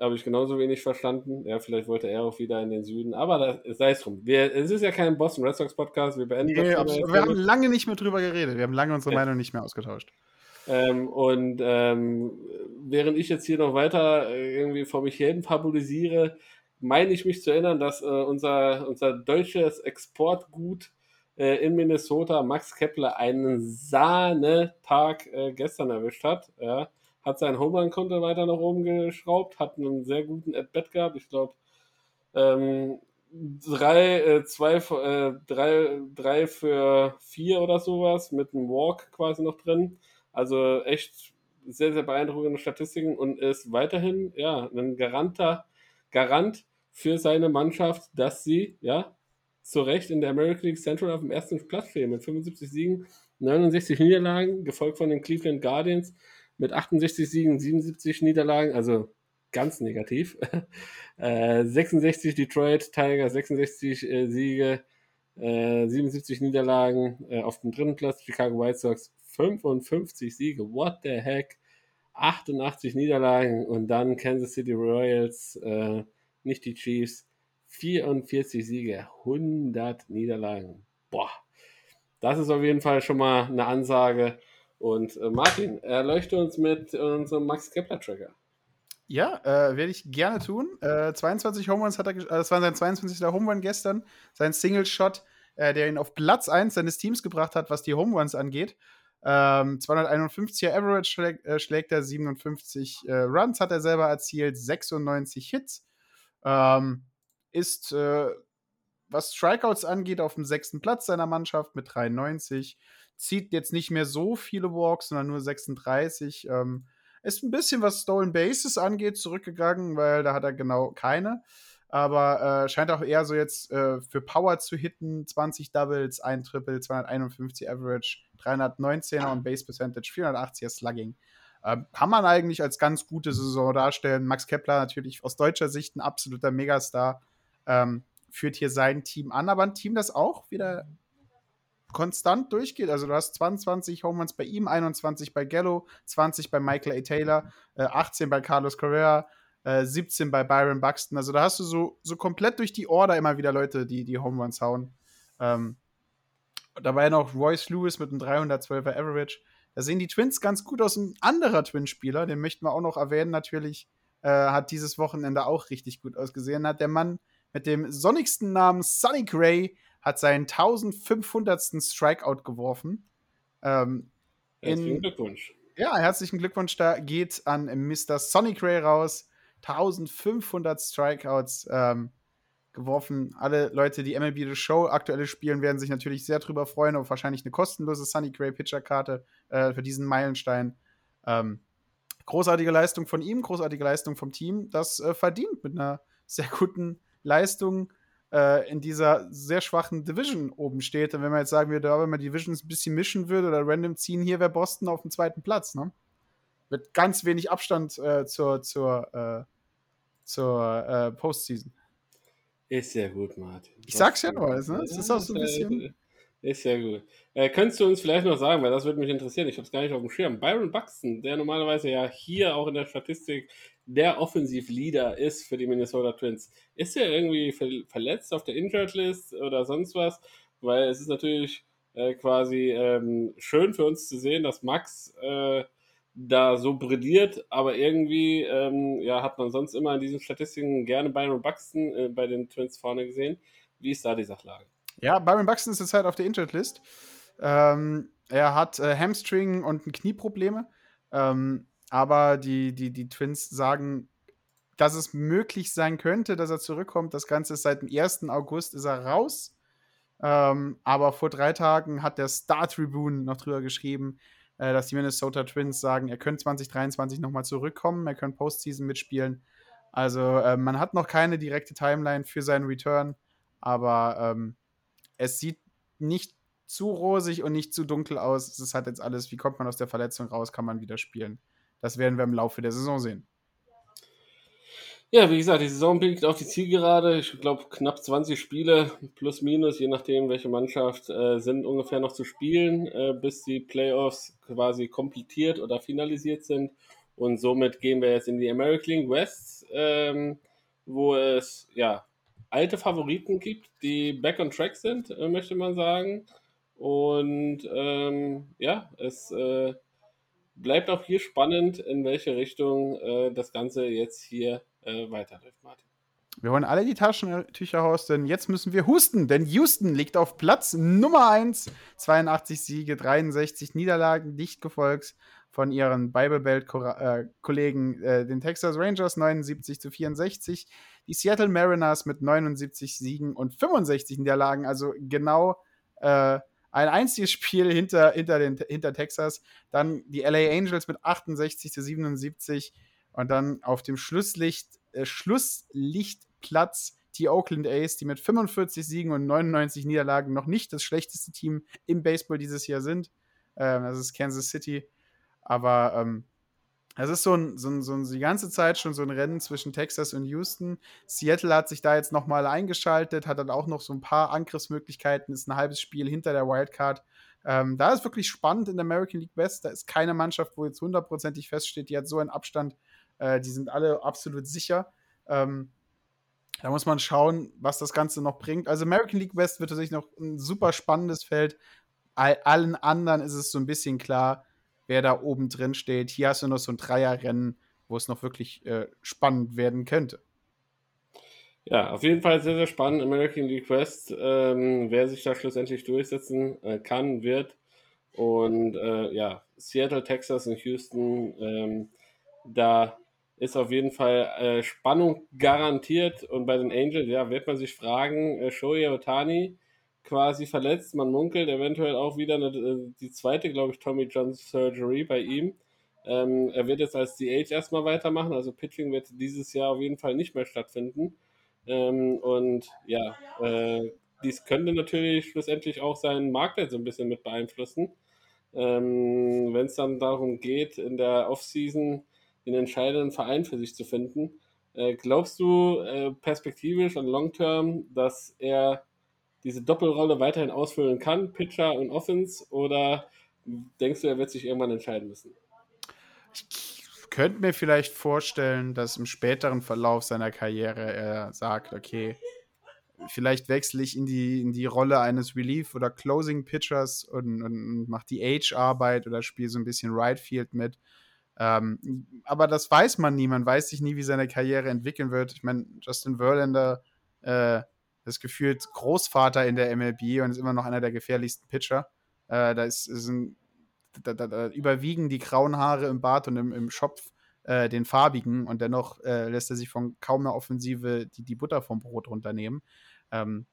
habe ich genauso wenig verstanden. Ja, vielleicht wollte er auch wieder in den Süden, aber sei es drum. Wir, es ist ja kein Boston Red Sox Podcast, wir beenden nee, das. Wir haben lange nicht mehr drüber geredet, wir haben lange unsere ja. Meinung nicht mehr ausgetauscht. Ähm, und ähm, während ich jetzt hier noch weiter äh, irgendwie vor mich hin fabulisiere, meine ich mich zu erinnern, dass äh, unser, unser deutsches Exportgut äh, in Minnesota Max Kepler einen Sahnetag äh, gestern erwischt hat. Ja. Hat sein Home-Run-Konto weiter nach oben geschraubt, hat einen sehr guten At-Bat gehabt. Ich glaube, ähm, drei, äh, äh, drei, drei für vier oder sowas mit einem Walk quasi noch drin. Also echt sehr, sehr beeindruckende Statistiken und ist weiterhin ja ein Garanter, Garant für seine Mannschaft, dass sie ja zu Recht in der American League Central auf dem ersten Platz stehen mit 75 Siegen, 69 Niederlagen, gefolgt von den Cleveland Guardians mit 68 Siegen, 77 Niederlagen, also ganz negativ. äh, 66 Detroit Tigers, 66 äh, Siege, äh, 77 Niederlagen äh, auf dem dritten Platz. Chicago White Sox 55 Siege, what the heck? 88 Niederlagen und dann Kansas City Royals, äh, nicht die Chiefs, 44 Siege, 100 Niederlagen. Boah, das ist auf jeden Fall schon mal eine Ansage. Und äh, Martin, erleuchte uns mit unserem Max Kepler Tracker. Ja, äh, werde ich gerne tun. Äh, 22 Home Runs hat er, äh, das war sein 22. Home Run gestern, sein Single Shot, äh, der ihn auf Platz 1 seines Teams gebracht hat, was die Home Runs angeht. Ähm, 251er Average schlägt, äh, schlägt er, 57 äh, Runs hat er selber erzielt, 96 Hits. Ähm, ist, was Strikeouts angeht, auf dem sechsten Platz seiner Mannschaft mit 93. Zieht jetzt nicht mehr so viele Walks, sondern nur 36. Ähm, ist ein bisschen, was Stolen Bases angeht, zurückgegangen, weil da hat er genau keine. Aber äh, scheint auch eher so jetzt äh, für Power zu hitten. 20 Doubles, ein Triple, 251 Average, 319er und Base Percentage, 480er Slugging. Ähm, kann man eigentlich als ganz gute Saison darstellen. Max Kepler natürlich aus deutscher Sicht ein absoluter Megastar. Ähm, führt hier sein Team an, aber ein Team, das auch wieder konstant durchgeht. Also du hast 22 Home Runs bei ihm, 21 bei Gallo, 20 bei Michael A. Taylor, äh, 18 bei Carlos Correa, äh, 17 bei Byron Buxton. Also da hast du so, so komplett durch die Order immer wieder Leute, die die Home Runs hauen. Ähm, dabei noch Royce Lewis mit einem 312er Average. Da sehen die Twins ganz gut aus. Ein anderer Twinspieler, den möchten wir auch noch erwähnen, natürlich, äh, hat dieses Wochenende auch richtig gut ausgesehen. Hat der Mann mit dem sonnigsten Namen Sonny Gray hat seinen 1500. Strikeout geworfen. Ähm, herzlichen Glückwunsch. Ja, herzlichen Glückwunsch. Da geht an Mr. Sonny Gray raus. 1500 Strikeouts ähm, geworfen. Alle Leute, die MLB The Show aktuelle spielen, werden sich natürlich sehr drüber freuen auf wahrscheinlich eine kostenlose Sunny Gray Pitcher-Karte äh, für diesen Meilenstein. Ähm, großartige Leistung von ihm, großartige Leistung vom Team. Das äh, verdient mit einer sehr guten Leistung äh, in dieser sehr schwachen Division oben steht. Und wenn man jetzt sagen würde, wenn man die Divisions ein bisschen mischen würde oder random ziehen, hier wäre Boston auf dem zweiten Platz, ne? Mit ganz wenig Abstand äh, zur, zur, äh, zur äh, Postseason. Ist ja gut, Martin. Ich sag's ja nur, ne? Es ist auch so ein bisschen. Ist ja gut. Äh, könntest du uns vielleicht noch sagen, weil das würde mich interessieren, ich habe es gar nicht auf dem Schirm. Byron Buxton, der normalerweise ja hier auch in der Statistik der Offensivleader ist für die Minnesota Twins. Ist er irgendwie verletzt auf der Injured List oder sonst was? Weil es ist natürlich äh, quasi ähm, schön für uns zu sehen, dass Max äh, da so brilliert, aber irgendwie ähm, ja, hat man sonst immer in diesen Statistiken gerne Byron Buxton äh, bei den Twins vorne gesehen. Wie ist da die Sachlage? Ja, Byron Buxton ist jetzt halt auf der Injured List. Ähm, er hat äh, Hamstring und Knieprobleme. Ähm, aber die, die, die Twins sagen, dass es möglich sein könnte, dass er zurückkommt. Das Ganze ist seit dem 1. August ist er raus. Ähm, aber vor drei Tagen hat der Star Tribune noch drüber geschrieben, äh, dass die Minnesota Twins sagen, er könnte 2023 nochmal zurückkommen, er könnte Postseason mitspielen. Also äh, man hat noch keine direkte Timeline für seinen Return, aber ähm, es sieht nicht zu rosig und nicht zu dunkel aus. Es halt jetzt alles, wie kommt man aus der Verletzung raus, kann man wieder spielen. Das werden wir im Laufe der Saison sehen. Ja, wie gesagt, die Saison blickt auf die Zielgerade. Ich glaube, knapp 20 Spiele plus minus, je nachdem, welche Mannschaft, äh, sind ungefähr noch zu spielen, äh, bis die Playoffs quasi komplettiert oder finalisiert sind. Und somit gehen wir jetzt in die American League West, ähm, wo es ja alte Favoriten gibt, die back on track sind, äh, möchte man sagen. Und ähm, ja, es äh, bleibt auch hier spannend, in welche Richtung äh, das Ganze jetzt hier äh, weiterläuft, Martin. Wir holen alle die Taschentücher raus, denn jetzt müssen wir husten. Denn Houston liegt auf Platz Nummer 1. 82 Siege, 63 Niederlagen, dicht gefolgt von ihren Bible Belt-Kollegen, äh, den Texas Rangers 79 zu 64, die Seattle Mariners mit 79 Siegen und 65 Niederlagen, also genau äh, ein einziges Spiel hinter, hinter, den, hinter Texas. Dann die LA Angels mit 68 zu 77 und dann auf dem Schlusslicht, äh, Schlusslichtplatz die Oakland A's, die mit 45 Siegen und 99 Niederlagen noch nicht das schlechteste Team im Baseball dieses Jahr sind. Ähm, das ist Kansas City aber ähm, es ist so, ein, so, ein, so ein, die ganze Zeit schon so ein Rennen zwischen Texas und Houston. Seattle hat sich da jetzt nochmal eingeschaltet, hat dann auch noch so ein paar Angriffsmöglichkeiten, ist ein halbes Spiel hinter der Wildcard. Ähm, da ist wirklich spannend in der American League West. Da ist keine Mannschaft, wo jetzt hundertprozentig feststeht, die hat so einen Abstand. Äh, die sind alle absolut sicher. Ähm, da muss man schauen, was das Ganze noch bringt. Also American League West wird tatsächlich noch ein super spannendes Feld. All, allen anderen ist es so ein bisschen klar, wer da oben drin steht. Hier hast du noch so ein Dreierrennen, wo es noch wirklich äh, spannend werden könnte. Ja, auf jeden Fall sehr, sehr spannend. American League West, ähm, wer sich da schlussendlich durchsetzen äh, kann, wird. Und äh, ja, Seattle, Texas und Houston, ähm, da ist auf jeden Fall äh, Spannung garantiert. Und bei den Angels, ja, wird man sich fragen, äh, Shohei Otani, quasi verletzt. Man munkelt eventuell auch wieder eine, äh, die zweite, glaube ich, Tommy John Surgery bei ihm. Ähm, er wird jetzt als DH erstmal weitermachen, also Pitching wird dieses Jahr auf jeden Fall nicht mehr stattfinden. Ähm, und ja, äh, dies könnte natürlich schlussendlich auch seinen Marktwert so ein bisschen mit beeinflussen. Ähm, Wenn es dann darum geht, in der Offseason den entscheidenden Verein für sich zu finden. Äh, glaubst du äh, perspektivisch und long term, dass er diese Doppelrolle weiterhin ausfüllen kann, Pitcher und Offense, oder denkst du, er wird sich irgendwann entscheiden müssen? Ich könnte mir vielleicht vorstellen, dass im späteren Verlauf seiner Karriere er sagt, okay, vielleicht wechsle ich in die, in die Rolle eines Relief- oder Closing-Pitchers und, und mache die Age-Arbeit oder spiele so ein bisschen Right Field mit. Ähm, aber das weiß man nie. Man weiß sich nie, wie seine Karriere entwickeln wird. Ich meine, Justin Verlander äh, ist gefühlt Großvater in der MLB und ist immer noch einer der gefährlichsten Pitcher. Äh, da, ist, ist ein, da, da, da, überwiegen die grauen Haare im Bart und im, im Schopf äh, den farbigen und dennoch äh, lässt er sich von kaum einer Offensive die, die Butter vom Brot runternehmen. Ähm,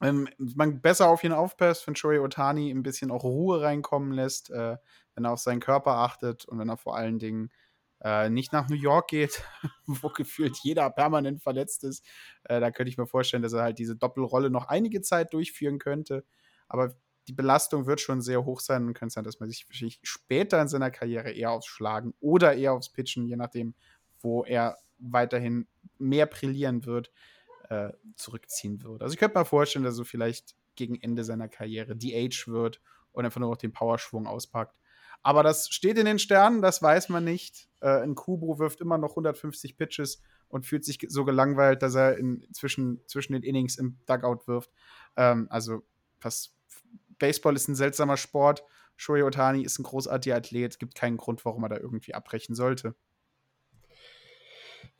wenn man besser auf ihn aufpasst, wenn Shohei Otani ein bisschen auch Ruhe reinkommen lässt, äh, wenn er auf seinen Körper achtet und wenn er vor allen Dingen äh, nicht nach New York geht, wo gefühlt jeder permanent verletzt ist. Äh, da könnte ich mir vorstellen, dass er halt diese Doppelrolle noch einige Zeit durchführen könnte. Aber die Belastung wird schon sehr hoch sein und könnte sein, dass man sich später in seiner Karriere eher aufs Schlagen oder eher aufs Pitchen, je nachdem, wo er weiterhin mehr brillieren wird, äh, zurückziehen wird. Also ich könnte mir vorstellen, dass er so vielleicht gegen Ende seiner Karriere DH wird und einfach nur noch den Powerschwung auspackt. Aber das steht in den Sternen, das weiß man nicht. Äh, ein Kubo wirft immer noch 150 Pitches und fühlt sich so gelangweilt, dass er in, zwischen, zwischen den Innings im Dugout wirft. Ähm, also, was, Baseball ist ein seltsamer Sport. Shohei Otani ist ein großartiger Athlet. Es gibt keinen Grund, warum er da irgendwie abbrechen sollte.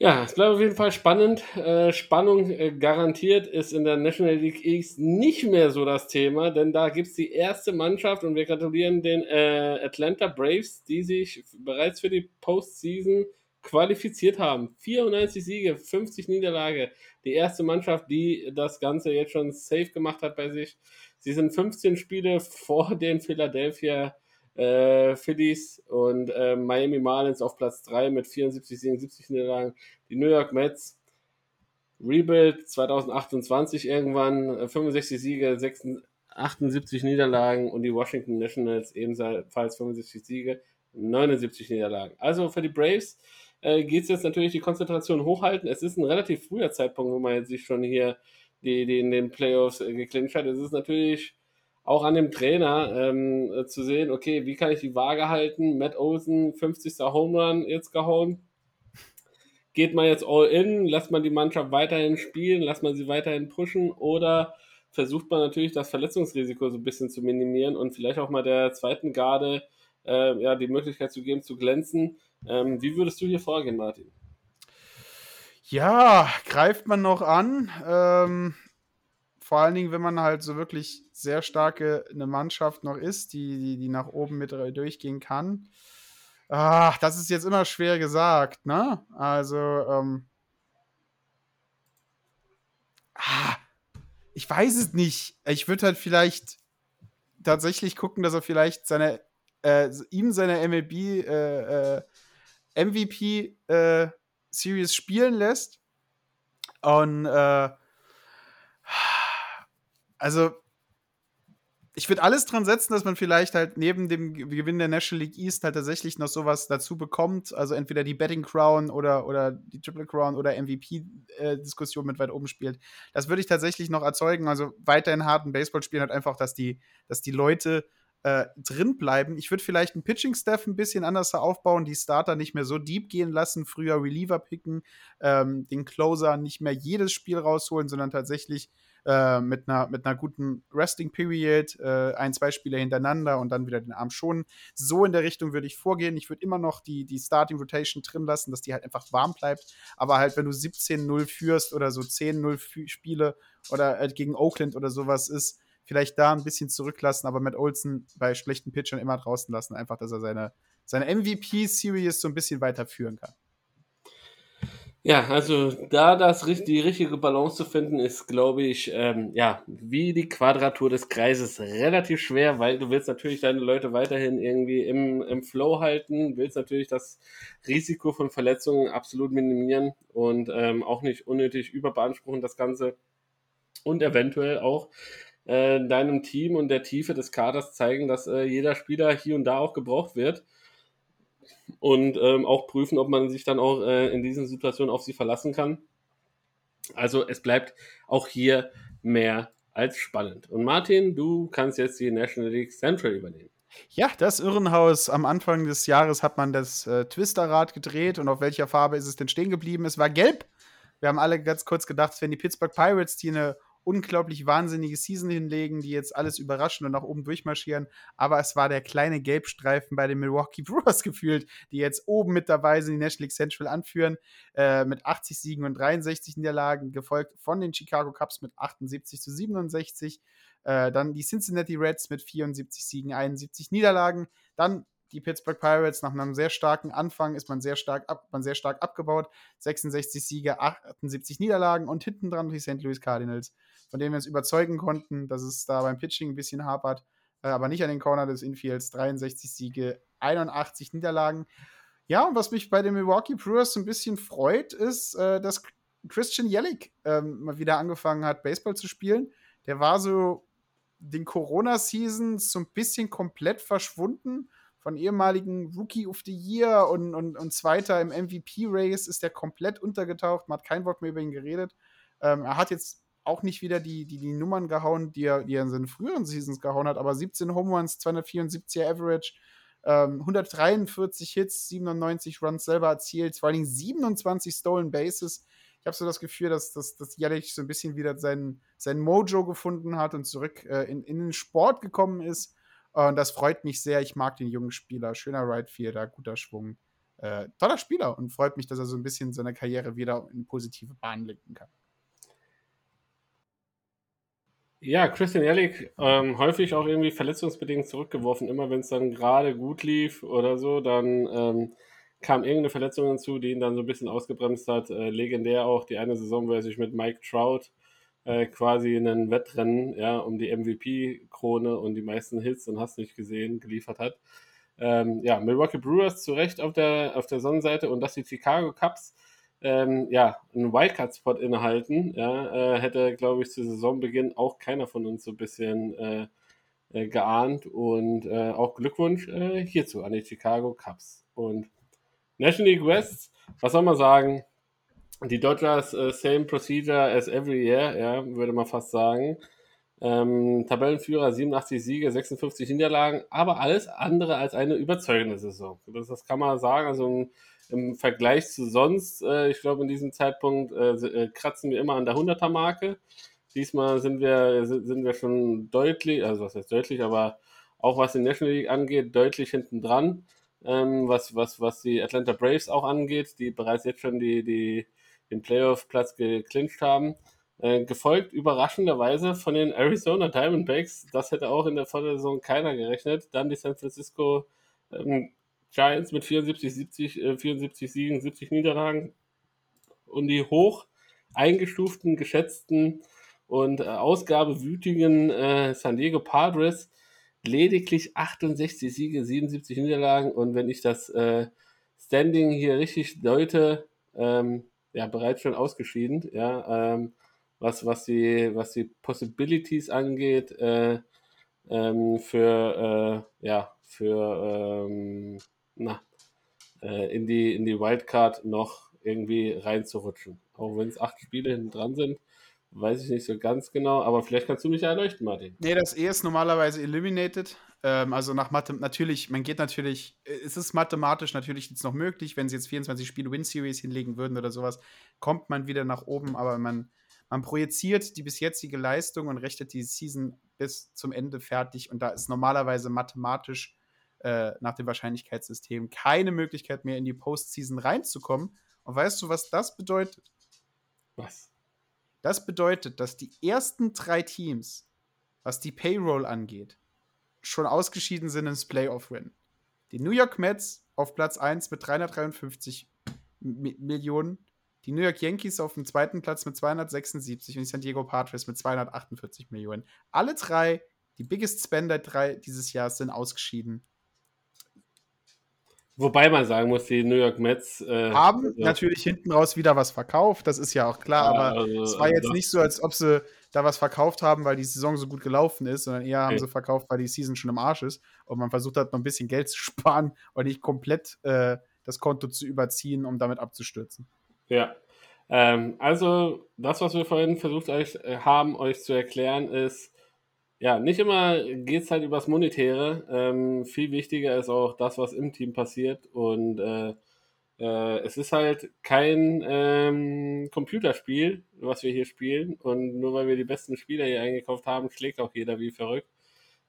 Ja, es bleibt auf jeden Fall spannend. Äh, Spannung äh, garantiert ist in der National League East nicht mehr so das Thema, denn da gibt es die erste Mannschaft und wir gratulieren den äh, Atlanta Braves, die sich bereits für die Postseason qualifiziert haben. 94 Siege, 50 Niederlage. Die erste Mannschaft, die das Ganze jetzt schon safe gemacht hat bei sich. Sie sind 15 Spiele vor den Philadelphia äh, Phillies und äh, Miami Marlins auf Platz 3 mit 74 Siegen, 70 Niederlagen. Die New York Mets Rebuild 2028 irgendwann, 65 äh, Siege, 76, 78 Niederlagen und die Washington Nationals ebenfalls 65 Siege, 79 Niederlagen. Also für die Braves äh, geht es jetzt natürlich die Konzentration hochhalten. Es ist ein relativ früher Zeitpunkt, wo man jetzt sich schon hier die, die in den Playoffs äh, geklincht hat. Es ist natürlich auch an dem Trainer ähm, äh, zu sehen, okay, wie kann ich die Waage halten? Matt Olsen, 50. Home Run jetzt gehauen. Geht man jetzt all in? Lässt man die Mannschaft weiterhin spielen? Lässt man sie weiterhin pushen? Oder versucht man natürlich das Verletzungsrisiko so ein bisschen zu minimieren und vielleicht auch mal der zweiten Garde äh, ja, die Möglichkeit zu geben, zu glänzen? Ähm, wie würdest du hier vorgehen, Martin? Ja, greift man noch an. Ähm, vor allen Dingen, wenn man halt so wirklich sehr starke eine Mannschaft noch ist, die, die, die nach oben mit durchgehen kann. Ach, das ist jetzt immer schwer gesagt, ne? Also, ähm, ah, ich weiß es nicht. Ich würde halt vielleicht tatsächlich gucken, dass er vielleicht seine, äh, ihm seine MLB äh, äh, MVP äh, Series spielen lässt. Und äh, also ich würde alles dran setzen, dass man vielleicht halt neben dem Gewinn der National League East halt tatsächlich noch sowas dazu bekommt. Also entweder die Betting Crown oder, oder die Triple Crown oder MVP-Diskussion äh, mit weit oben spielt. Das würde ich tatsächlich noch erzeugen. Also weiterhin harten Baseball spielen halt einfach, dass die, dass die Leute äh, drin bleiben. Ich würde vielleicht einen Pitching-Staff ein bisschen anders aufbauen, die Starter nicht mehr so deep gehen lassen, früher Reliever picken, ähm, den Closer nicht mehr jedes Spiel rausholen, sondern tatsächlich äh, mit, einer, mit einer guten Resting Period, äh, ein, zwei Spiele hintereinander und dann wieder den Arm schonen. So in der Richtung würde ich vorgehen. Ich würde immer noch die, die Starting Rotation drin lassen, dass die halt einfach warm bleibt. Aber halt, wenn du 17-0 führst oder so 10-0 Spiele oder äh, gegen Oakland oder sowas ist, vielleicht da ein bisschen zurücklassen, aber Matt Olsen bei schlechten Pitchern immer draußen lassen, einfach, dass er seine, seine MVP-Series so ein bisschen weiterführen kann. Ja, also da das die richtige Balance zu finden, ist, glaube ich, ähm, ja, wie die Quadratur des Kreises relativ schwer, weil du willst natürlich deine Leute weiterhin irgendwie im, im Flow halten, willst natürlich das Risiko von Verletzungen absolut minimieren und ähm, auch nicht unnötig überbeanspruchen das Ganze und eventuell auch äh, deinem Team und der Tiefe des Kaders zeigen, dass äh, jeder Spieler hier und da auch gebraucht wird und ähm, auch prüfen, ob man sich dann auch äh, in diesen Situationen auf sie verlassen kann. Also es bleibt auch hier mehr als spannend. Und Martin, du kannst jetzt die National League Central übernehmen. Ja, das Irrenhaus. Am Anfang des Jahres hat man das äh, Twisterrad gedreht und auf welcher Farbe ist es denn stehen geblieben? Es war gelb. Wir haben alle ganz kurz gedacht, es wären die Pittsburgh Pirates, die eine unglaublich wahnsinnige Season hinlegen, die jetzt alles überraschen und nach oben durchmarschieren. Aber es war der kleine Gelbstreifen bei den Milwaukee Brewers gefühlt, die jetzt oben mit dabei sind, die National League Central anführen, äh, mit 80 Siegen und 63 Niederlagen, gefolgt von den Chicago Cubs mit 78 zu 67. Äh, dann die Cincinnati Reds mit 74 Siegen, 71 Niederlagen. Dann die Pittsburgh Pirates nach einem sehr starken Anfang ist man sehr stark, ab, man sehr stark abgebaut. 66 Siege, 78 Niederlagen und hinten dran die St. Louis Cardinals, von denen wir uns überzeugen konnten, dass es da beim Pitching ein bisschen hapert, äh, aber nicht an den Corner des Infields. 63 Siege, 81 Niederlagen. Ja, und was mich bei den Milwaukee Brewers so ein bisschen freut, ist, äh, dass Christian Jellick ähm, mal wieder angefangen hat, Baseball zu spielen. Der war so den Corona-Seasons so ein bisschen komplett verschwunden von ehemaligen Rookie of the Year und, und, und Zweiter im MVP-Race ist der komplett untergetaucht. Man hat kein Wort mehr über ihn geredet. Ähm, er hat jetzt auch nicht wieder die, die, die Nummern gehauen, die er, die er in seinen früheren Seasons gehauen hat, aber 17 Home Runs, 274er Average, ähm, 143 Hits, 97 Runs selber erzielt, vor Dingen 27 Stolen Bases. Ich habe so das Gefühl, dass, dass, dass Jelic so ein bisschen wieder sein, sein Mojo gefunden hat und zurück äh, in, in den Sport gekommen ist. Und das freut mich sehr. Ich mag den jungen Spieler. Schöner Right Fielder, guter Schwung. Äh, toller Spieler und freut mich, dass er so ein bisschen seine Karriere wieder in positive Bahnen lenken kann. Ja, Christian Ehrlich, ähm, häufig auch irgendwie verletzungsbedingt zurückgeworfen. Immer wenn es dann gerade gut lief oder so, dann ähm, kam irgendeine Verletzung hinzu, die ihn dann so ein bisschen ausgebremst hat. Äh, legendär auch die eine Saison, wo er sich mit Mike Trout äh, quasi ein Wettrennen ja, um die MVP-Krone und die meisten Hits und hast nicht gesehen, geliefert hat. Ähm, ja, Milwaukee Brewers zu Recht auf der, auf der Sonnenseite und dass die Chicago Cubs ähm, ja, einen Wildcard-Spot innehalten, ja, äh, hätte, glaube ich, zu Saisonbeginn auch keiner von uns so ein bisschen äh, äh, geahnt. Und äh, auch Glückwunsch äh, hierzu an die Chicago Cubs. Und National League West, was soll man sagen? Die Dodgers, uh, same procedure as every year, ja, würde man fast sagen. Ähm, Tabellenführer, 87 Siege, 56 Niederlagen, aber alles andere als eine überzeugende Saison. Das, das kann man sagen. Also im, im Vergleich zu sonst, äh, ich glaube, in diesem Zeitpunkt äh, äh kratzen wir immer an der 100er-Marke. Diesmal sind wir, sind wir schon deutlich, also was heißt deutlich, aber auch was die National League angeht, deutlich hinten dran. Ähm, was, was, was die Atlanta Braves auch angeht, die bereits jetzt schon die, die den Playoff-Platz geclincht haben. Äh, gefolgt überraschenderweise von den Arizona Diamondbacks. Das hätte auch in der Vorsaison keiner gerechnet. Dann die San Francisco ähm, Giants mit 74, 70, äh, 74 Siegen, 70 Niederlagen. Und die hoch eingestuften, geschätzten und äh, ausgabewütigen äh, San Diego Padres lediglich 68 Siege, 77 Niederlagen. Und wenn ich das äh, Standing hier richtig deute, ähm, ja, bereits schon ausgeschieden, ja, ähm, was, was, die, was die Possibilities angeht, äh, ähm, für, äh, ja, für, ähm, na, äh, in, die, in die Wildcard noch irgendwie reinzurutschen. Auch wenn es acht Spiele hinten dran sind, weiß ich nicht so ganz genau, aber vielleicht kannst du mich erleuchten, Martin. Nee, das E ist normalerweise eliminated. Ähm, also nach Mathe, natürlich, man geht natürlich, es ist mathematisch natürlich jetzt noch möglich, wenn sie jetzt 24 Spiele Win-Series hinlegen würden oder sowas, kommt man wieder nach oben, aber man, man projiziert die bis jetzige Leistung und rechnet die Season bis zum Ende fertig und da ist normalerweise mathematisch äh, nach dem Wahrscheinlichkeitssystem keine Möglichkeit mehr in die Postseason reinzukommen. Und weißt du, was das bedeutet? Was? Das bedeutet, dass die ersten drei Teams, was die Payroll angeht, schon ausgeschieden sind ins Playoff-Win. Die New York Mets auf Platz 1 mit 353 M Millionen, die New York Yankees auf dem zweiten Platz mit 276 und die San Diego Padres mit 248 Millionen. Alle drei, die Biggest Spender drei dieses Jahr, sind ausgeschieden. Wobei man sagen muss, die New York Mets äh, haben also, natürlich hinten raus wieder was verkauft, das ist ja auch klar, ja, aber also, es war jetzt also, nicht so, als ob sie da was verkauft haben, weil die Saison so gut gelaufen ist, sondern eher haben okay. sie verkauft, weil die Season schon im Arsch ist und man versucht hat, noch ein bisschen Geld zu sparen und nicht komplett äh, das Konto zu überziehen, um damit abzustürzen. Ja. Ähm, also, das, was wir vorhin versucht euch, äh, haben, euch zu erklären, ist, ja, nicht immer geht es halt übers Monetäre. Ähm, viel wichtiger ist auch das, was im Team passiert. Und äh, äh, es ist halt kein ähm, Computerspiel, was wir hier spielen. Und nur weil wir die besten Spieler hier eingekauft haben, schlägt auch jeder wie verrückt.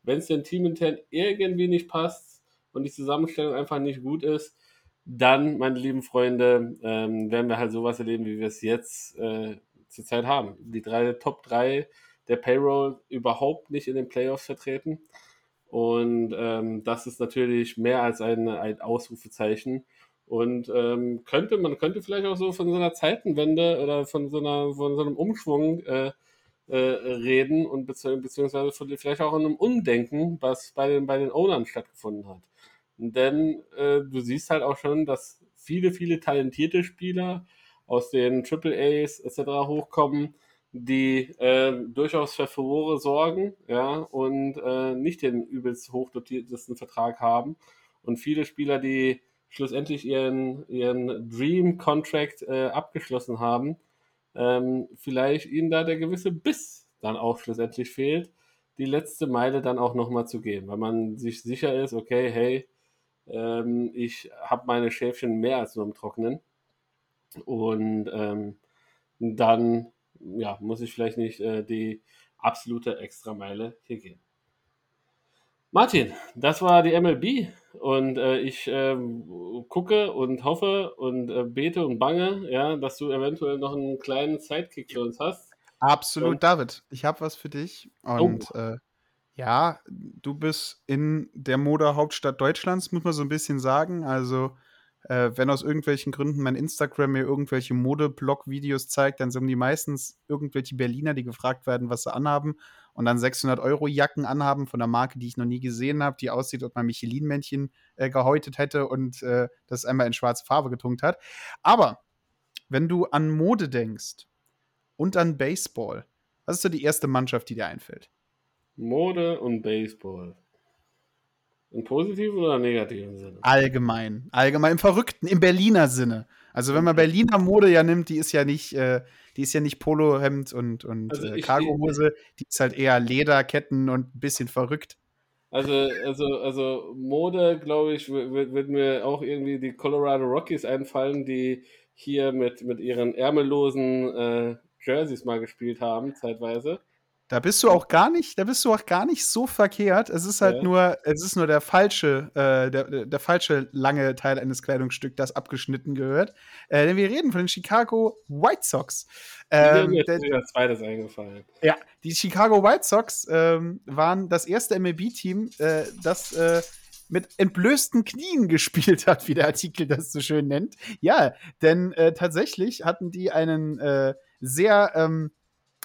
Wenn es dem Team intern irgendwie nicht passt und die Zusammenstellung einfach nicht gut ist, dann, meine lieben Freunde, ähm, werden wir halt sowas erleben, wie wir es jetzt äh, zurzeit haben. Die drei Top 3 der Payroll überhaupt nicht in den Playoffs vertreten. Und ähm, das ist natürlich mehr als ein, ein Ausrufezeichen. Und ähm, könnte, man könnte vielleicht auch so von so einer Zeitenwende oder von so, einer, von so einem Umschwung äh, äh, reden und beziehungsweise von, vielleicht auch einem Umdenken, was bei den, bei den Ownern stattgefunden hat. Denn äh, du siehst halt auch schon, dass viele, viele talentierte Spieler aus den Triple A's etc. hochkommen, die äh, durchaus für Furore sorgen, ja, und äh, nicht den übelst hochdotiertesten Vertrag haben. Und viele Spieler, die schlussendlich ihren, ihren Dream Contract äh, abgeschlossen haben, ähm, vielleicht ihnen da der gewisse Biss dann auch schlussendlich fehlt, die letzte Meile dann auch nochmal zu gehen, weil man sich sicher ist, okay, hey, ähm, ich habe meine Schäfchen mehr als nur im Trockenen. Und ähm, dann ja, muss ich vielleicht nicht äh, die absolute Extrameile hier gehen. Martin, das war die MLB und äh, ich äh, gucke und hoffe und äh, bete und bange, ja, dass du eventuell noch einen kleinen Sidekick für uns hast. Absolut, und, David. Ich habe was für dich und oh. Ja, du bist in der Modehauptstadt Deutschlands, muss man so ein bisschen sagen. Also äh, wenn aus irgendwelchen Gründen mein Instagram mir irgendwelche Modeblog-Videos zeigt, dann sind die meistens irgendwelche Berliner, die gefragt werden, was sie anhaben und dann 600 Euro Jacken anhaben von einer Marke, die ich noch nie gesehen habe, die aussieht, ob man Michelin-Männchen äh, gehäutet hätte und äh, das einmal in schwarze Farbe getunkt hat. Aber wenn du an Mode denkst und an Baseball, was ist so die erste Mannschaft, die dir einfällt? Mode und Baseball. Im positiven oder negativen Sinne? Allgemein. Allgemein im verrückten, im Berliner Sinne. Also wenn man Berliner Mode ja nimmt, die ist ja nicht, äh, die ist ja nicht Polohemd und, und also äh, Cargohose, die ist halt eher Lederketten und ein bisschen verrückt. Also, also, also Mode, glaube ich, wird, wird, mir auch irgendwie die Colorado Rockies einfallen, die hier mit, mit ihren ärmellosen äh, Jerseys mal gespielt haben, zeitweise. Da bist du auch gar nicht, da bist du auch gar nicht so verkehrt. Es ist halt Ja. nur, es ist nur der falsche, äh, der, der falsche lange Teil eines Kleidungsstücks, das abgeschnitten gehört. Äh, denn wir reden von den Chicago White Sox. Ähm, Mir der, ist als zweites eingefallen. ja, die Chicago White Sox ähm, waren das erste MLB-Team, äh, das äh, mit entblößten Knien gespielt hat, wie der Artikel das so schön nennt. Ja, denn äh, tatsächlich hatten die einen äh, sehr, ähm,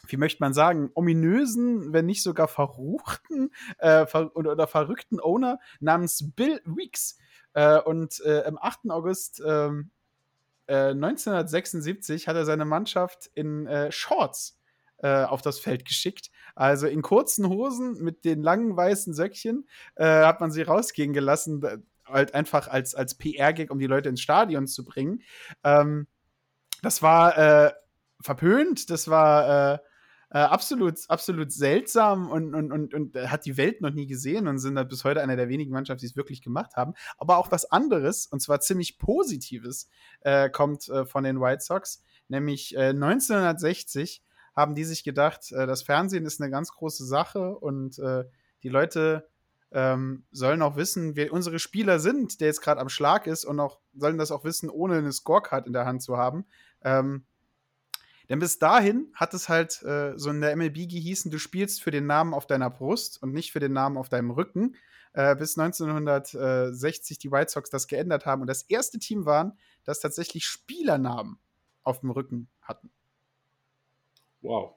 wie möchte man sagen, ominösen, wenn nicht sogar verruchten äh, ver oder, oder verrückten Owner namens Bill Weeks. Äh, und äh, am 8. August ähm, äh, 1976 hat er seine Mannschaft in äh, Shorts äh, auf das Feld geschickt. Also in kurzen Hosen mit den langen weißen Söckchen hat man sie rausgehen gelassen, halt einfach als, als PR-Gag, um die Leute ins Stadion zu bringen. Ähm, das war verpönt, das war äh, äh, absolut, absolut seltsam und, und, und, und hat die Welt noch nie gesehen und sind halt bis heute einer der wenigen Mannschaften, die es wirklich gemacht haben. Aber auch was anderes, und zwar ziemlich Positives, äh, kommt äh, von den White Sox. Nämlich äh, 1960 haben die sich gedacht, äh, das Fernsehen ist eine ganz große Sache und äh, die Leute ähm, sollen auch wissen, wer unsere Spieler sind, der jetzt gerade am Schlag ist und auch sollen das auch wissen, ohne eine Scorecard in der Hand zu haben. Ähm, denn bis dahin hat es halt äh, so in der MLB gehießen, du spielst für den Namen auf deiner Brust und nicht für den Namen auf deinem Rücken. Äh, bis 1960 die White Sox das geändert haben und das erste Team waren, das tatsächlich Spielernamen auf dem Rücken hatten. Wow.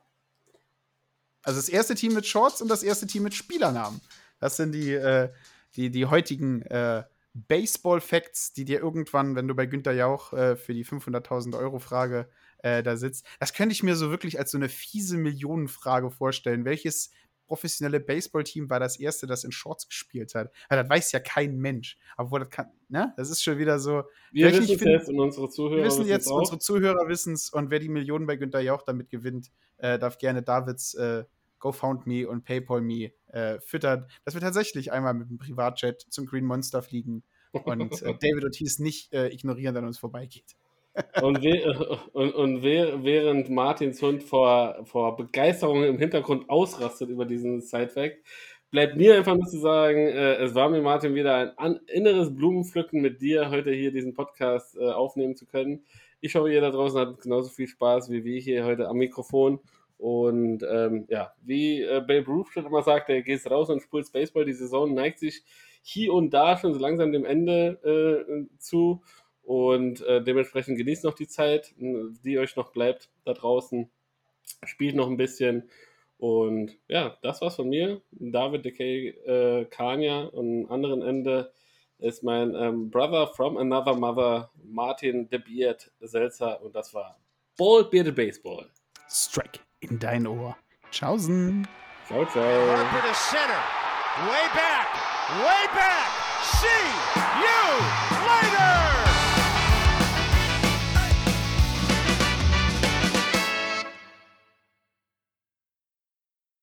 Also das erste Team mit Shorts und das erste Team mit Spielernamen. Das sind die, äh, die, die heutigen äh, Baseball-Facts, die dir irgendwann, wenn du bei Günter Jauch äh, für die 500.000 Euro-Frage äh, da sitzt, das könnte ich mir so wirklich als so eine fiese Millionenfrage vorstellen. Welches professionelle Baseball-Team war das erste, das in Shorts gespielt hat? Weil das weiß ja kein Mensch. Obwohl das kann, ne? Das ist schon wieder so. Wir wissen es jetzt und unsere Zuhörer Wir wissen jetzt, auch. unsere Zuhörer wissen es und wer die Millionen bei Günter Jauch damit gewinnt, äh, darf gerne Davids äh, GoFoundMe und PayPal.me äh, füttern, dass wir tatsächlich einmal mit dem Privatjet zum Green Monster fliegen und äh, David Ortiz nicht äh, ignorieren, der an uns vorbeigeht. Und, und, und während Martins Hund vor, vor Begeisterung im Hintergrund ausrastet über diesen Side-Fact, bleibt mir einfach nur zu sagen, äh, es war mir, Martin, wieder ein inneres Blumenpflücken mit dir, heute hier diesen Podcast äh, aufnehmen zu können. Ich hoffe, ihr da draußen hattet genauso viel Spaß wie wir hier heute am Mikrofon. Und ähm, ja, wie äh, Babe Ruth schon immer sagt, er geht raus und spielt Baseball. Die Saison neigt sich hier und da schon so langsam dem Ende äh, zu. Und äh, dementsprechend genießt noch die Zeit, die euch noch bleibt da draußen. Spielt noch ein bisschen. Und ja, das war's von mir. David Decay äh, Kania. Und am anderen Ende ist mein ähm, Brother from Another Mother, Martin De Beard Selzer. Und das war Ball Bearded Baseball. Strike in dein Ohr. Tschaußen. Ciao, ciao. Harper to center. Way back. Way back. See